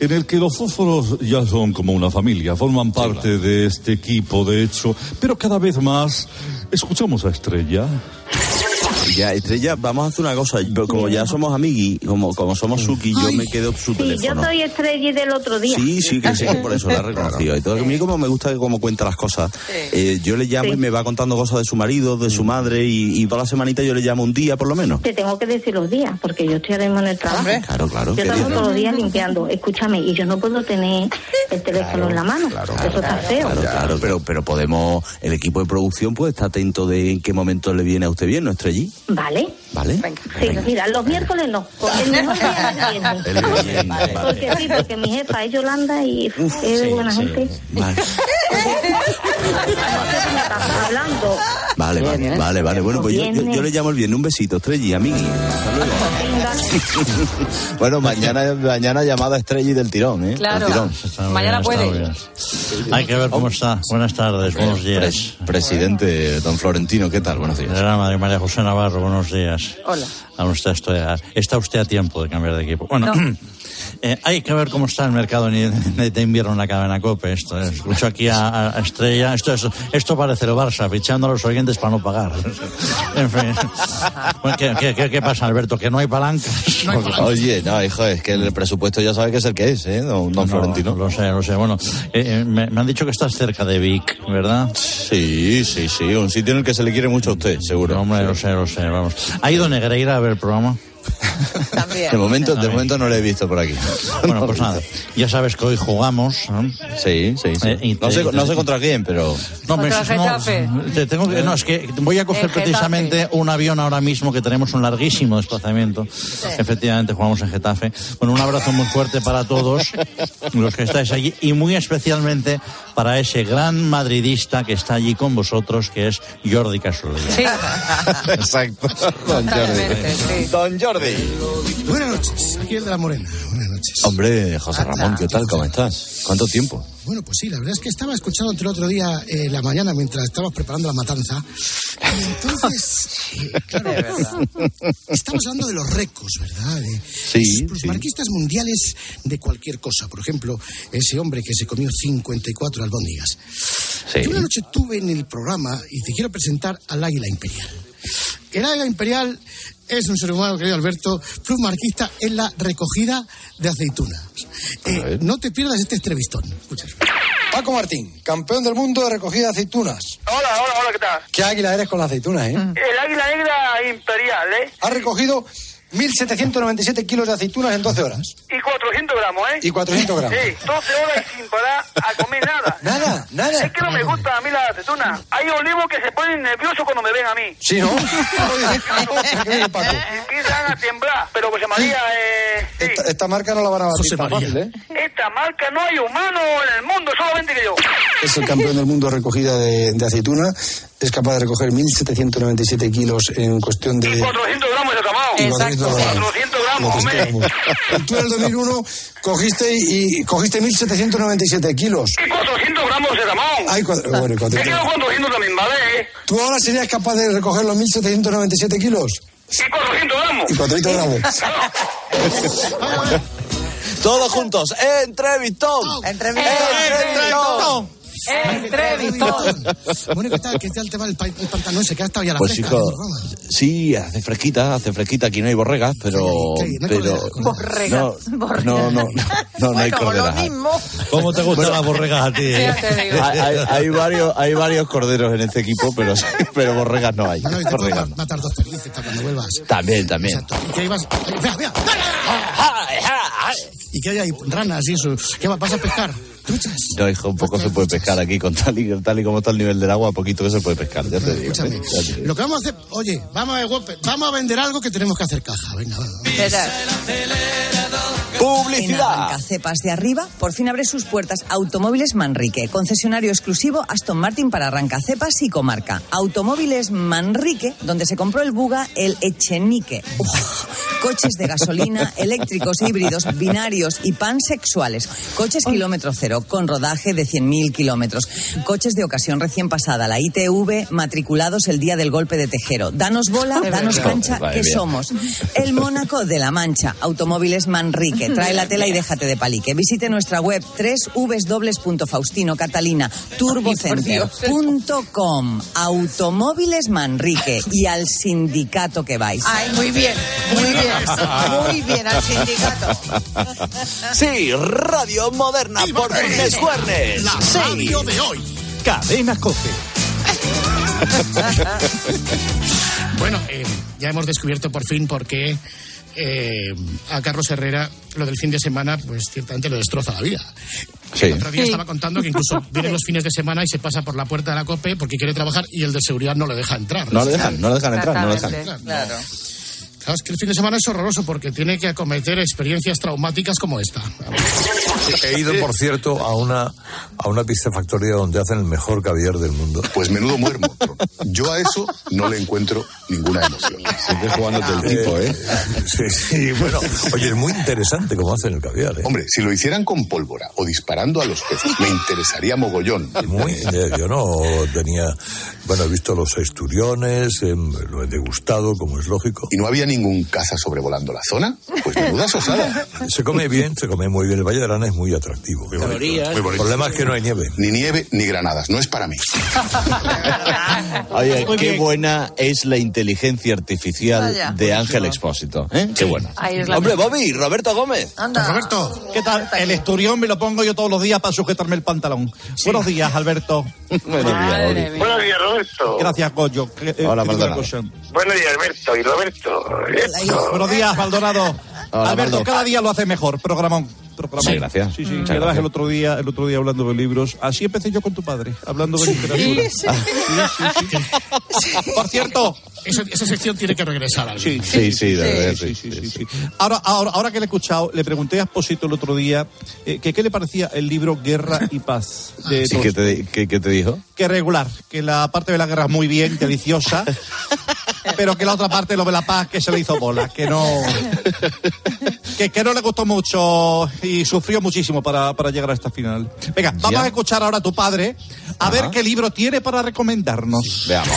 en el que los fósforos ya son como una familia, forman parte de este equipo, de hecho, pero cada vez más escuchamos a Estrella. Ya, Estrella, vamos a hacer una cosa. Yo, Como ya somos amigos, como, como somos Suki, yo me quedo su Sí, yo soy estrella del otro día. Sí, sí, que sí, que por eso la he reconocido. Y todo, a mí como me gusta cómo cuenta las cosas. Eh, yo le llamo Sí. y me va contando cosas de su marido, de su madre, y, y toda la semanita yo le llamo un día por lo menos. Te tengo que decir los días, porque yo estoy ahora mismo en el trabajo. Claro, claro. Yo ¿qué trabajo todos los días limpiando. Escúchame, y yo no puedo tener el teléfono en la mano. Eso está feo. Claro, claro, pero, pero podemos, el equipo de producción puede estar atento de en qué momento le viene a usted bien, nuestro allí, ¿Vale? ¿vale? Sí, mira, los miércoles no. porque El mejor día es el viernes. El viernes, vale. Porque sí, porque mi jefa es Yolanda y es de buena gente. Vale, Hablando. vale, vale, vale, vale. Bueno, pues yo, yo, yo le llamo el viernes. Un besito, Estrella, amigui. Hasta luego. (laughs) bueno, mañana, mañana llamada Estrella y del tirón, ¿eh? Claro. Tirón. Mañana puede. Hay que ver cómo está. Buenas tardes, buenos días. Pres- presidente, don Florentino, ¿qué tal? Buenos días. María José Navarro, buenos días. Hola. Aún está, estoy a- está usted a tiempo de cambiar de equipo. Bueno, (clears throat) eh, hay que ver cómo está el mercado ni- de, invierno en la cadena COPE. Esto, eh. escucho aquí a, a Estrella. Esto, es- esto parece el Barça, fichando a los oyentes para no pagar. (laughs) En fin. Bueno, ¿qué, qué, qué- qué pasa, Alberto? ¿Que no hay palancas? Oye, no, hijo, es que el presupuesto ya sabe que es el que es, ¿eh? Don, don No, Florentino. Lo sé, lo sé. Bueno, eh, eh, me, me han dicho que estás cerca de Vic, ¿verdad? Sí, sí, sí. Un sitio en el que se le quiere mucho a usted, seguro. Hombre, lo sé, lo sé, vamos. ¿Ha ido Negreira a ver el programa? De momento, de momento no lo he visto por aquí. Bueno, pues nada. Ya sabes que hoy jugamos. ¿no? Sí, sí, sí. Eh, no, sé, te- no sé contra quién, pero... No, hombre, Contra no, te tengo que- no, es que voy a coger precisamente un avión ahora mismo que tenemos un larguísimo desplazamiento. Efectivamente, jugamos en Getafe. Bueno, un abrazo muy fuerte para todos los que estáis allí y muy especialmente para ese gran madridista que está allí con vosotros, que es Jordi Casolella. Sí. (laughs) Exacto. Don Totalmente, Jordi. sí. Don Jordi. Buenas noches, aquí el de la Morena. Buenas noches. Hombre, José Ramón, ¿qué tal? ¿Cómo estás? ¿Cuánto tiempo? Bueno, pues sí, la verdad es que estaba escuchando el otro día, eh, la mañana, mientras estabas preparando la matanza. Y entonces, (laughs) eh, claro, estamos hablando de los récords, ¿verdad? De Sí, los sí. marquistas mundiales de cualquier cosa. Por ejemplo, ese hombre que se comió 54 albóndigas. Sí. Yo una noche tuve en el programa y te quiero presentar al Águila Imperial. El Águila Imperial es un ser humano, querido Alberto, plus marquista en la recogida de aceitunas. Eh, no te pierdas este entrevistón. Escucha. Paco Martín, campeón del mundo de recogida de aceitunas. Hola, hola, hola, ¿qué tal? ¿Qué águila eres con las aceitunas, eh? El águila negra imperial, ¿eh? Has recogido 1.797 kilos de aceitunas en 12 horas. Y 400 gramos, ¿eh? Y 400 gramos. Sí, 12 horas y sin parar a comer nada. (laughs) Nada, nada. Es que no me gusta a mí la aceituna. Hay olivos que se ponen nerviosos cuando me ven a mí. Sí, ¿no? (laughs) (laughs) Empiezan a temblar. Pero José María, eh... Sí. Esta, esta marca no la van a batir José tan María. fácil, ¿eh? Esta marca no hay humano en el mundo, solamente que yo. Es el campeón del mundo de recogida de, de aceituna. Es capaz de recoger 1.797 kilos en cuestión de... Y 400 y 400 gramos. 400 gramos, 400. Y tú en el 2001 cogiste y, cogiste 1.797 kilos. Y 400 gramos de camao. Ay, cua- bueno, y Me 400. quedo con 200 también, ¿vale? eh? ¿Tú ahora serías capaz de recoger los 1.797 kilos? Y 400 gramos. Y 400 gramos. Todos juntos, entrevistón. Entrevistón. Entrevistón. Bueno, ¿qué tal? ¿Qué tal te va el, pa- el pantalón? Se queda hasta ya la Pues fresca. programa. sí, hace fresquita, hace fresquita. Aquí no hay borregas, pero... ¿No hay pero Borregas, no, borregas. no, no, no, no hay corderas. ¿Cómo te gustan las borregas a ti? (laughs) eh? Hay, hay- hay varios, hay varios corderos en este equipo, pero, pero borregas no hay. No, y te puedes Borregas matar dos perdices para cuando vuelvas. También, también. Exacto. ¿Y qué ibas? Vea. ¿Y qué hay ahí? Ranas y eso. ¿Qué va- vas a pescar? ¿Truchas? No, hijo, un poco se puede pescar aquí, con tal y, tal y como está el nivel del agua, poquito que se puede pescar, ya te digo. Escúchame. ¿eh? Ya te digo. Lo que vamos a hacer, oye, vamos a, vamos a vender algo que tenemos que hacer caja. Venga, va. En ¡Publicidad! Arrancacepas de arriba, por fin abre sus puertas Automóviles Manrique, concesionario exclusivo Aston Martin para arrancacepas y comarca. Automóviles Manrique, donde se compró el Buga, el Echenique. Uf, coches de gasolina, (laughs) eléctricos, híbridos, binarios y pansexuales. Coches kilómetro cero, con rodaje de 100.000 kilómetros. Coches de ocasión recién pasada, la ITV, matriculados el día del golpe de Tejero. Danos bola, (laughs) danos cancha, que somos. El Mónaco de la Mancha, Automóviles Manrique. Trae la tela y déjate de palique. Visite nuestra web www.faustinocatalina.turbocenter.com. Automóviles Manrique y al sindicato que vais. Ay, muy bien, muy bien, muy bien al sindicato. Sí, Radio Moderna por fines jueves. La Sí. radio de hoy. Cadena Cope. (laughs) Bueno, eh, ya hemos descubierto por fin por qué eh, a Carlos Herrera lo del fin de semana, pues ciertamente le destroza la vida. Sí. El otro día estaba contando que incluso (laughs) vienen los fines de semana y se pasa por la puerta de la COPE porque quiere trabajar y el de seguridad no le deja entrar. No le dejan, no le dejan entrar, no le dejan. Claro, Claro, es que el fin de semana es horroroso porque tiene que acometer experiencias traumáticas como esta. He ido, por cierto, a una, a una piscifactoría donde hacen el mejor caviar del mundo. Pues menudo muermo. Yo a eso no le encuentro ninguna emoción. Siempre jugándote el tipo, ¿eh? Sí, sí, bueno, oye, es muy interesante cómo hacen el caviar, ¿eh? Hombre, si lo hicieran con pólvora o disparando a los peces, me interesaría mogollón. Muy, eh, yo no tenía, bueno, he visto los esturiones, em, lo he degustado, como es lógico. ¿Y no había ningún caza sobrevolando la zona? Pues menuda sosada. (laughs) Se come bien, se come muy bien. El Valle de Arana es muy atractivo. Muy bonito. Calorías. Muy bonito. El problema es que no hay nieve. Ni nieve ni granadas, no es para mí. (laughs) Oye, Muy qué bien. buena es la inteligencia artificial Vaya. de Ángel Expósito. ¿eh? Qué buena. Hombre. Bobby, Roberto Gómez. Roberto. ¿Qué tal? El esturión me lo pongo yo todos los días para sujetarme el pantalón. Buenos días, Alberto. (laughs) Buenos días, Bobby. Buenos días, Roberto. Gracias, Goyo. Eh, Hola. Buenos días, Alberto y Roberto. Buenos días, Maldonado. Hola, Alberto, cada día lo hace mejor. Programón. programón. Sí, gracias. Sí, sí. Muchas Quedabas gracias. el otro día, el otro día hablando de libros. Así empecé yo con tu padre, hablando de literatura. Sí, sí, sí. Por cierto, Esa, esa sección tiene que regresar Sí, Sí, sí, de verdad, sí, sí, sí, sí. Ahora, ahora, ahora que le he escuchado, le pregunté a Esposito el otro día eh, que qué le parecía el libro Guerra y Paz de Sí, ¿qué te, qué- qué te dijo? que regular, que la parte de la guerra es muy bien, deliciosa, (laughs) pero que la otra parte, lo de la paz, que se le hizo bola, que no, que, que no le gustó mucho y sufrió muchísimo para, para llegar a esta final. Venga, vamos Ya. a escuchar ahora a tu padre, a ver qué libro tiene para recomendarnos. Veamos.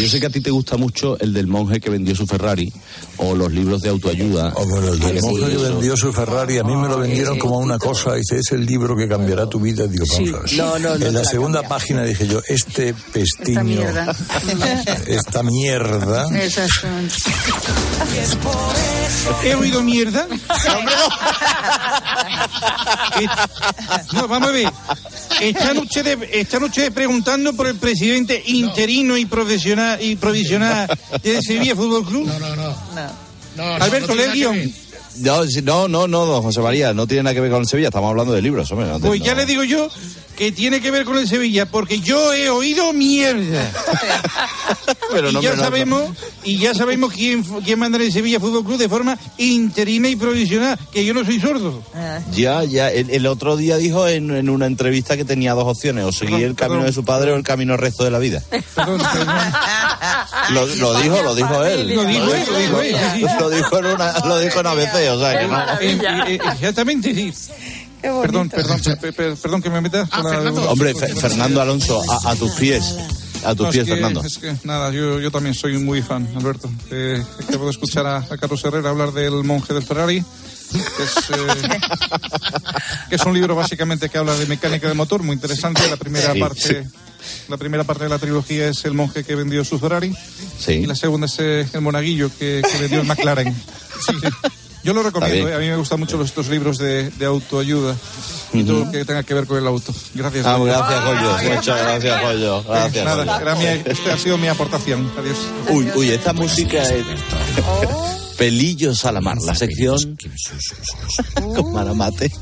Yo sé que a ti te gusta mucho el del monje que vendió su Ferrari o los libros de autoayuda. Oh, bueno, el del Sí, monje que vendió su Ferrari, a mí me lo vendieron como una cosa, dice, es el libro que cambiará tu vida. Digo, vamos a ver. No, no, no en la segunda cambia. página dije yo, este pestiño, mierda. esta mierda, Exactamente. ¿He oído mierda? No, vamos a ver. Están ustedes, están ustedes preguntando por el presidente interino y profesional y provisional de Sevilla Fútbol Club. No, no, no. No, no, Alberto, no. No, no, no, no, don José María, no tiene nada que ver con Sevilla, estamos hablando de libros, hombre. no Pues ya no. le digo yo que tiene que ver con el Sevilla, porque yo he oído mierda. (laughs) Pero y no, ya sabemos, y ya sabemos quién, quién manda en el Sevilla Fútbol Club de forma interina y provisional, que yo no soy sordo. Ya, ya, el, el otro día dijo en, en una entrevista que tenía dos opciones, o seguir el camino de su padre o el camino recto de la vida. Lo, lo dijo, lo dijo él. Lo dijo él, lo dijo él, sí, sí. Lo dijo en, una, lo dijo en ABC, o sea que no. (laughs) Eh, eh, exactamente, sí. Perdón, perdón, per- per- per- perdón que me metas la- Hombre, Fe- Fernando Alonso, a, a tus pies. A tus No, pies, es que- Fernando. Es que, nada, yo, yo también soy muy fan, Alberto. Eh, acabo de escuchar a, a Carlos Herrera hablar del monje del Ferrari, que es, eh, que es un libro básicamente que habla de mecánica de motor, muy interesante. La primera Sí, parte, la primera parte de la trilogía es el monje que vendió su Ferrari Sí. y la segunda es eh, el monaguillo que, que vendió el McLaren. (laughs) Sí. Yo lo recomiendo, eh, a mí me gustan mucho los- estos libros de, de autoayuda y todo lo que tenga que ver con el auto. Gracias. Ah, gracias, Goyo. Muchas gracias, Goyo. Gracias. Nada, Goyo. era mi, esta ha sido mi aportación. Adiós. Uy, uy, esta música es. Pelillos a la mar, la sección con Maramate.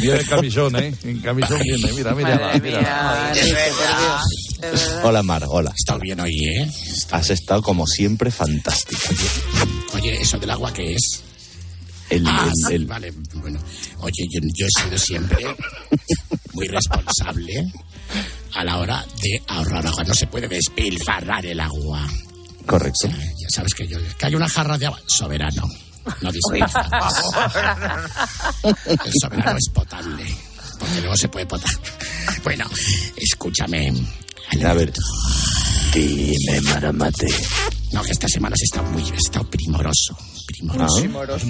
Viene en camisón, ¿eh? En camisón viene. Mira, mira. Hola, Mar, hola. Está bien hoy, ¿eh? Has estado como siempre fantástica. Oye, ¿eso del agua qué es? El, Ah, el- sí, el- vale, bueno. Oye, yo, yo he sido siempre muy responsable a la hora de ahorrar agua. No se puede despilfarrar el agua. Correcto. Ya sabes que yo... Que hay una jarra de agua. Soberano. No despilfarras. (laughs) El soberano es potable. Porque luego se puede potar. Bueno, escúchame. A ver. Dime, Maramate. No, que esta semana has estado muy... Has estado primoroso. Primoroso. Ah, Primoroso.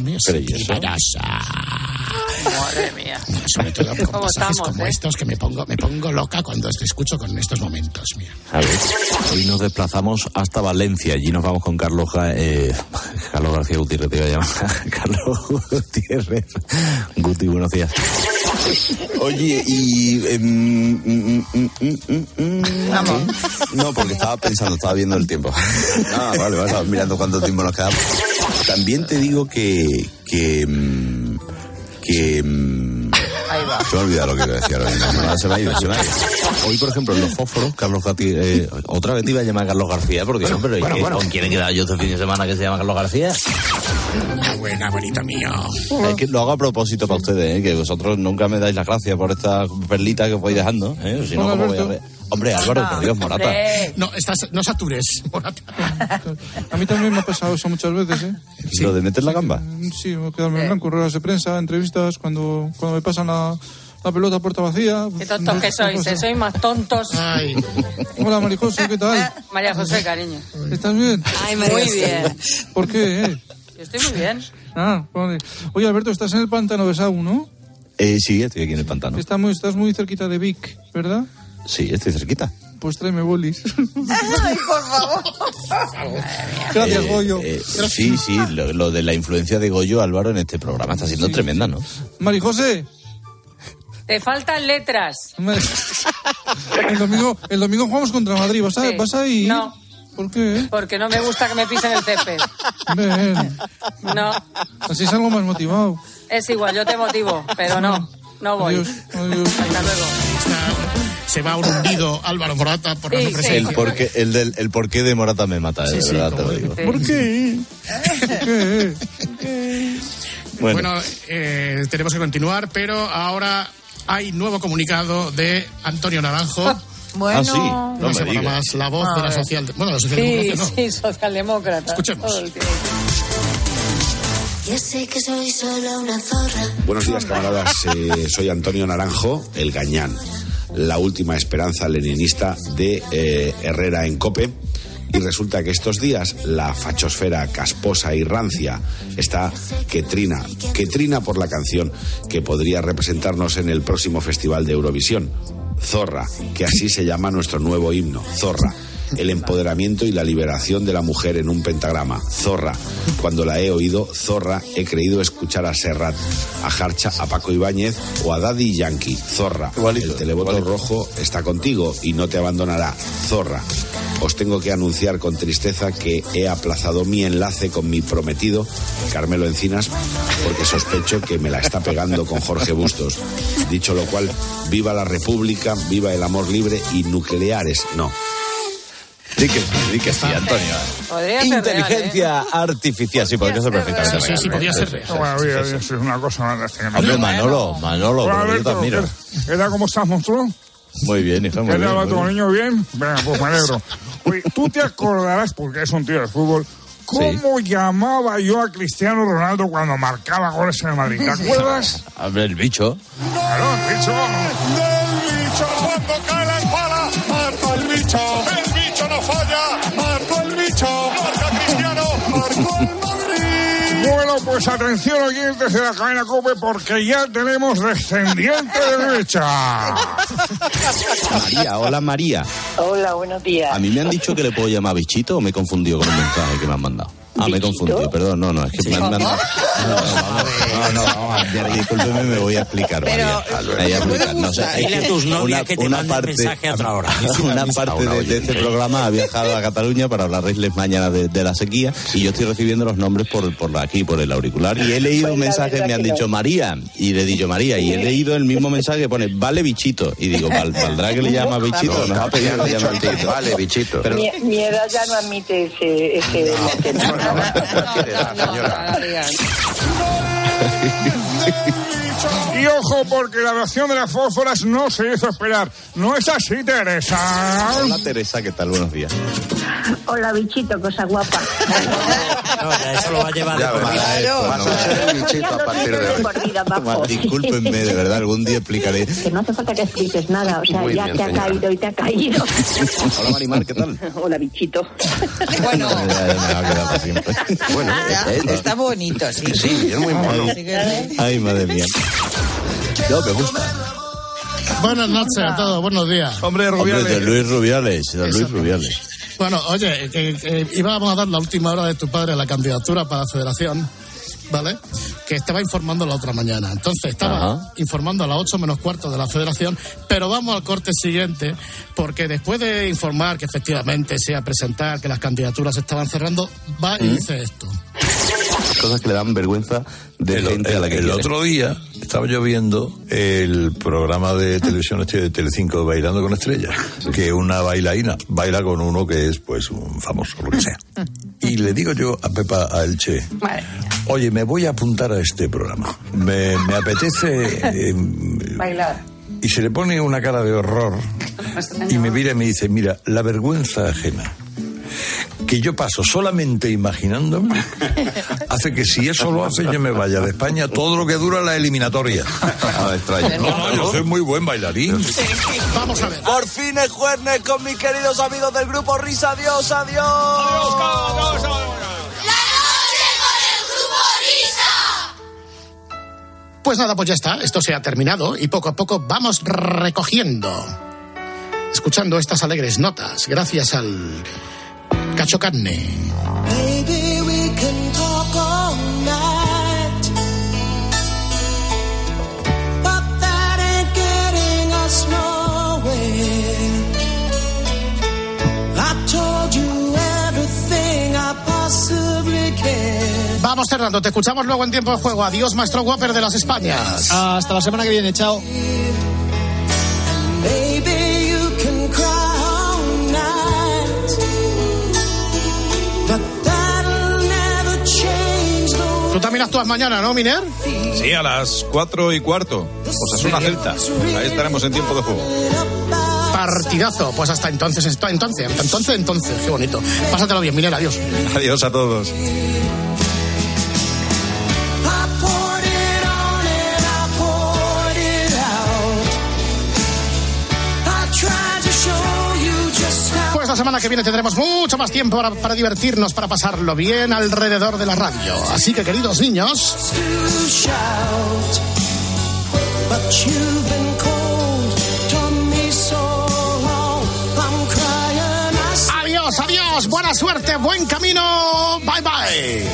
Madre mía. Sobre todo (laughs) con ¿Cómo pasajes estamos, como eh? estos que me pongo, me pongo loca cuando te escucho con estos momentos. Mira. A ver, hoy nos desplazamos hasta Valencia. Allí nos vamos con Carlos, eh, Carlos García Gutiérrez, te iba a llamar. (laughs) Carlos Gutiérrez. Guti, buenos días. Oye, y... em, mm, mm, mm, mm, mm, No, porque estaba pensando, estaba viendo el tiempo. Ah, vale, vale, mirando cuánto tiempo nos queda. También te digo que... que mm, que... Ahí va. se me ha olvidado lo que iba a decir ahora mismo. (laughs) No, se me ha ido, se me ha ido. Hoy, por ejemplo, en los fósforos, Carlos Gati, eh, otra vez te iba a llamar Carlos García, porque no, pero ¿y qué? ¿con quién he quedado yo este fin de semana que se llama Carlos García? Buena, bonito mío. Es que lo hago a propósito para ustedes, ¿eh? que vosotros nunca me dais las gracias por esta perlita que os voy dejando. ¿eh? Si no, ¿cómo voy a ver? Hombre, Álvaro, por Dios, Morata. Hombre. No, estás, no satures, Morata. A mí también me ha pasado eso muchas veces, ¿eh? ¿Lo de meter la gamba? Sí, quedarme en blanco, ruedas de prensa, entrevistas, cuando, cuando me pasan la, la pelota a puerta vacía. Qué tontos que sois, eh, sois más tontos. Ay, Hola, Marijoso, ¿qué tal? (laughs) María José, cariño. ¿Estás bien? Muy bien. ¿Por qué, eh? Yo estoy muy bien. Ah, vale. Oye, Alberto, estás en el pantano de Sau, ¿no? Eh, sí, estoy aquí en el pantano. Está muy, estás muy cerquita de Vic, ¿verdad? Sí, estoy cerquita. Pues tráeme bolis. (laughs) Ay, por favor. (laughs) Gracias, Eh, Goyo. eh, sí, sí, lo, lo de la influencia de Goyo Álvaro en este programa está siendo tremenda, ¿no? Marijose, Te faltan letras. (laughs) el domingo, el domingo jugamos contra Madrid. ¿Vas a, Sí. vas a ir? No. ¿Por qué? Porque no me gusta que me pisen el césped. Ven. No, Así salgo más motivado. es igual, yo te motivo, pero no, no voy. Adiós, adiós. Hasta luego. Se va un hundido Álvaro Morata por la Sí, no sí. presencia. El porqué, el del, el porqué de Morata me mata, de Sí, sí, verdad te lo digo. ¿Por qué? ¿Por (laughs) qué? Bueno, Bueno, eh, tenemos que continuar, pero ahora hay nuevo comunicado de Antonio Naranjo. Bueno. Ah, sí. No Una me semana digas. más, la voz de la social... Bueno, la Sí, socialdemocracia no. sí, socialdemócrata. Escuchemos. Todo el sé que soy solo una zorra. Buenos días, camaradas. Eh, soy Antonio Naranjo, el Gañán, la última esperanza leninista de eh, Herrera en Cope. Y resulta que estos días la fachosfera casposa y rancia está que trina, por la canción que podría representarnos en el próximo Festival de Eurovisión. Zorra, que así se llama nuestro nuevo himno, Zorra. El empoderamiento y la liberación de la mujer en un pentagrama. Zorra. Cuando la he oído, Zorra, he creído escuchar a Serrat, a Harcha, a Paco Ibáñez o a Daddy Yankee. Zorra. el televoto rojo está contigo y no te abandonará. Zorra. Os tengo que anunciar con tristeza que he aplazado mi enlace con mi prometido, Carmelo Encinas, porque sospecho que me la está pegando con Jorge Bustos. Dicho lo cual, viva la República, viva el amor libre y nucleares. No. Di que, di que sí, Antonio. Podría ser Inteligencia artificial, sí, podría ser perfectamente. Sí, sí, podría ¿eh? ser es una cosa. Hombre, Manolo, Manolo, yo te admiro. ¿qué, ¿qué tal? ¿Cómo estás, monstruo? Muy bien, hija, muy ¿Qué bien. muy tu niño? ¿Bien? Venga, pues me alegro. Oye, tú te acordarás, porque es un tío de fútbol, cómo llamaba yo a Cristiano Ronaldo cuando marcaba goles en el Madrid. ¿Te acuerdas? (laughs) A ver, el bicho. Claro, bicho. Del bicho cuando cae la espada, marca el bicho. El falla, marca el bicho. Marca Cristiano, marcó el Madrid. Bueno, pues atención oyentes de la cadena COPE porque ya tenemos descendiente de derecha. María, hola María. Hola, buenos días. A mí me han dicho que le puedo llamar bichito o me he confundido con un mensaje que me han mandado. Ah, me he confundido, perdón, no, no, es que me han mandado. No, no, vamos, no, no, vamos, ya, discúlpeme, me voy a explicar, María. Me voy a explicar, no Dile a que tus novias una, que te manden parte, mensaje a otra hora. (laughs) una parte de, de este programa ha viajado a Cataluña para hablarles mañana de, de la sequía y yo estoy recibiendo los nombres por, aquí, por el auricular y he leído un Pues la mensaje, verdad me han dicho María y le he dicho María y he leído el mismo mensaje que pone vale bichito y digo, ¿val- ¿valdrá que le llama bichito? Nos ha pedido que le llame bichito. Vale, bichito. Mi edad ya no admite ese... (laughs) ese Y ojo, porque la oración de las fósforas no se hizo esperar. ¿No es así, Teresa? Hola Teresa, ¿qué tal? Buenos días. Hola, bichito, cosa guapa. No, ya eso lo va a llevar de Ya, por va, vida. esto, Vas a ser el bichito a partir de hoy. Por. Discúlpenme, de verdad, algún día explicaré. Que no hace falta que expliques nada, o sea, Muy ya bien, te ha señora. caído y te ha caído. Hola Marimar, ¿qué tal? Hola, bichito. Bueno, Ya, ya me va a quedar para siempre. Bueno, ya, eh, eh, está bonito, sí. sí, es muy que- Ay, madre mía. No, me gusta. Buenas noches a todos, buenos días. Hombre, Hombre, de Rubiales. Luis Rubiales, de Luis. Rubiales. Bueno, oye, que, que íbamos a dar la última hora de tu padre a la candidatura para la federación, ¿vale? Que estaba informando la otra mañana. Entonces, estaba Ajá. informando a las 8 menos cuarto de la federación, pero vamos al corte siguiente, porque después de informar que efectivamente se iba a presentar, que las candidaturas se estaban cerrando, va y ¿Mm? dice esto. Cosas que le dan vergüenza de El, gente a la el- que el quiere. otro día estaba yo viendo el programa de televisión este de Telecinco Bailando con Estrellas, que una bailarina baila con uno que es pues un famoso, lo que sea. Y le digo yo a Pepa, a Elche, oye, me voy a apuntar a este programa. Me, me apetece... eh, (laughs) Bailar. y se le pone una cara de horror y me mira y me dice, mira, la vergüenza ajena que yo paso solamente imaginándome (laughs) hace que si eso lo hace yo me vaya de España todo lo que dura la eliminatoria. Ah, extraño. No, no, yo soy muy buen bailarín. Vamos a ver. Por fin es jueves con mis queridos amigos del grupo Risa. Adiós, adiós. Pues nada, pues ya está, esto se ha terminado y poco a poco vamos recogiendo. Escuchando estas alegres notas, gracias al Cacho Carne. Vamos, Fernando, te escuchamos luego en tiempo de juego. Adiós, maestro Whopper de las Españas. Hasta la semana que viene, chao. También actúas mañana, ¿no, Miner? Sí, a las cuatro y cuarto. Osasuna Celta. Ahí estaremos en tiempo de juego. Partidazo. Pues hasta entonces, hasta entonces, hasta entonces, entonces. Qué bonito. Pásatelo bien, Miner, adiós. Adiós a todos. semana que viene tendremos mucho más tiempo para, para divertirnos, para pasarlo bien alrededor de la radio. Así que, queridos niños. Adiós, adiós, buena suerte, buen camino. Bye bye.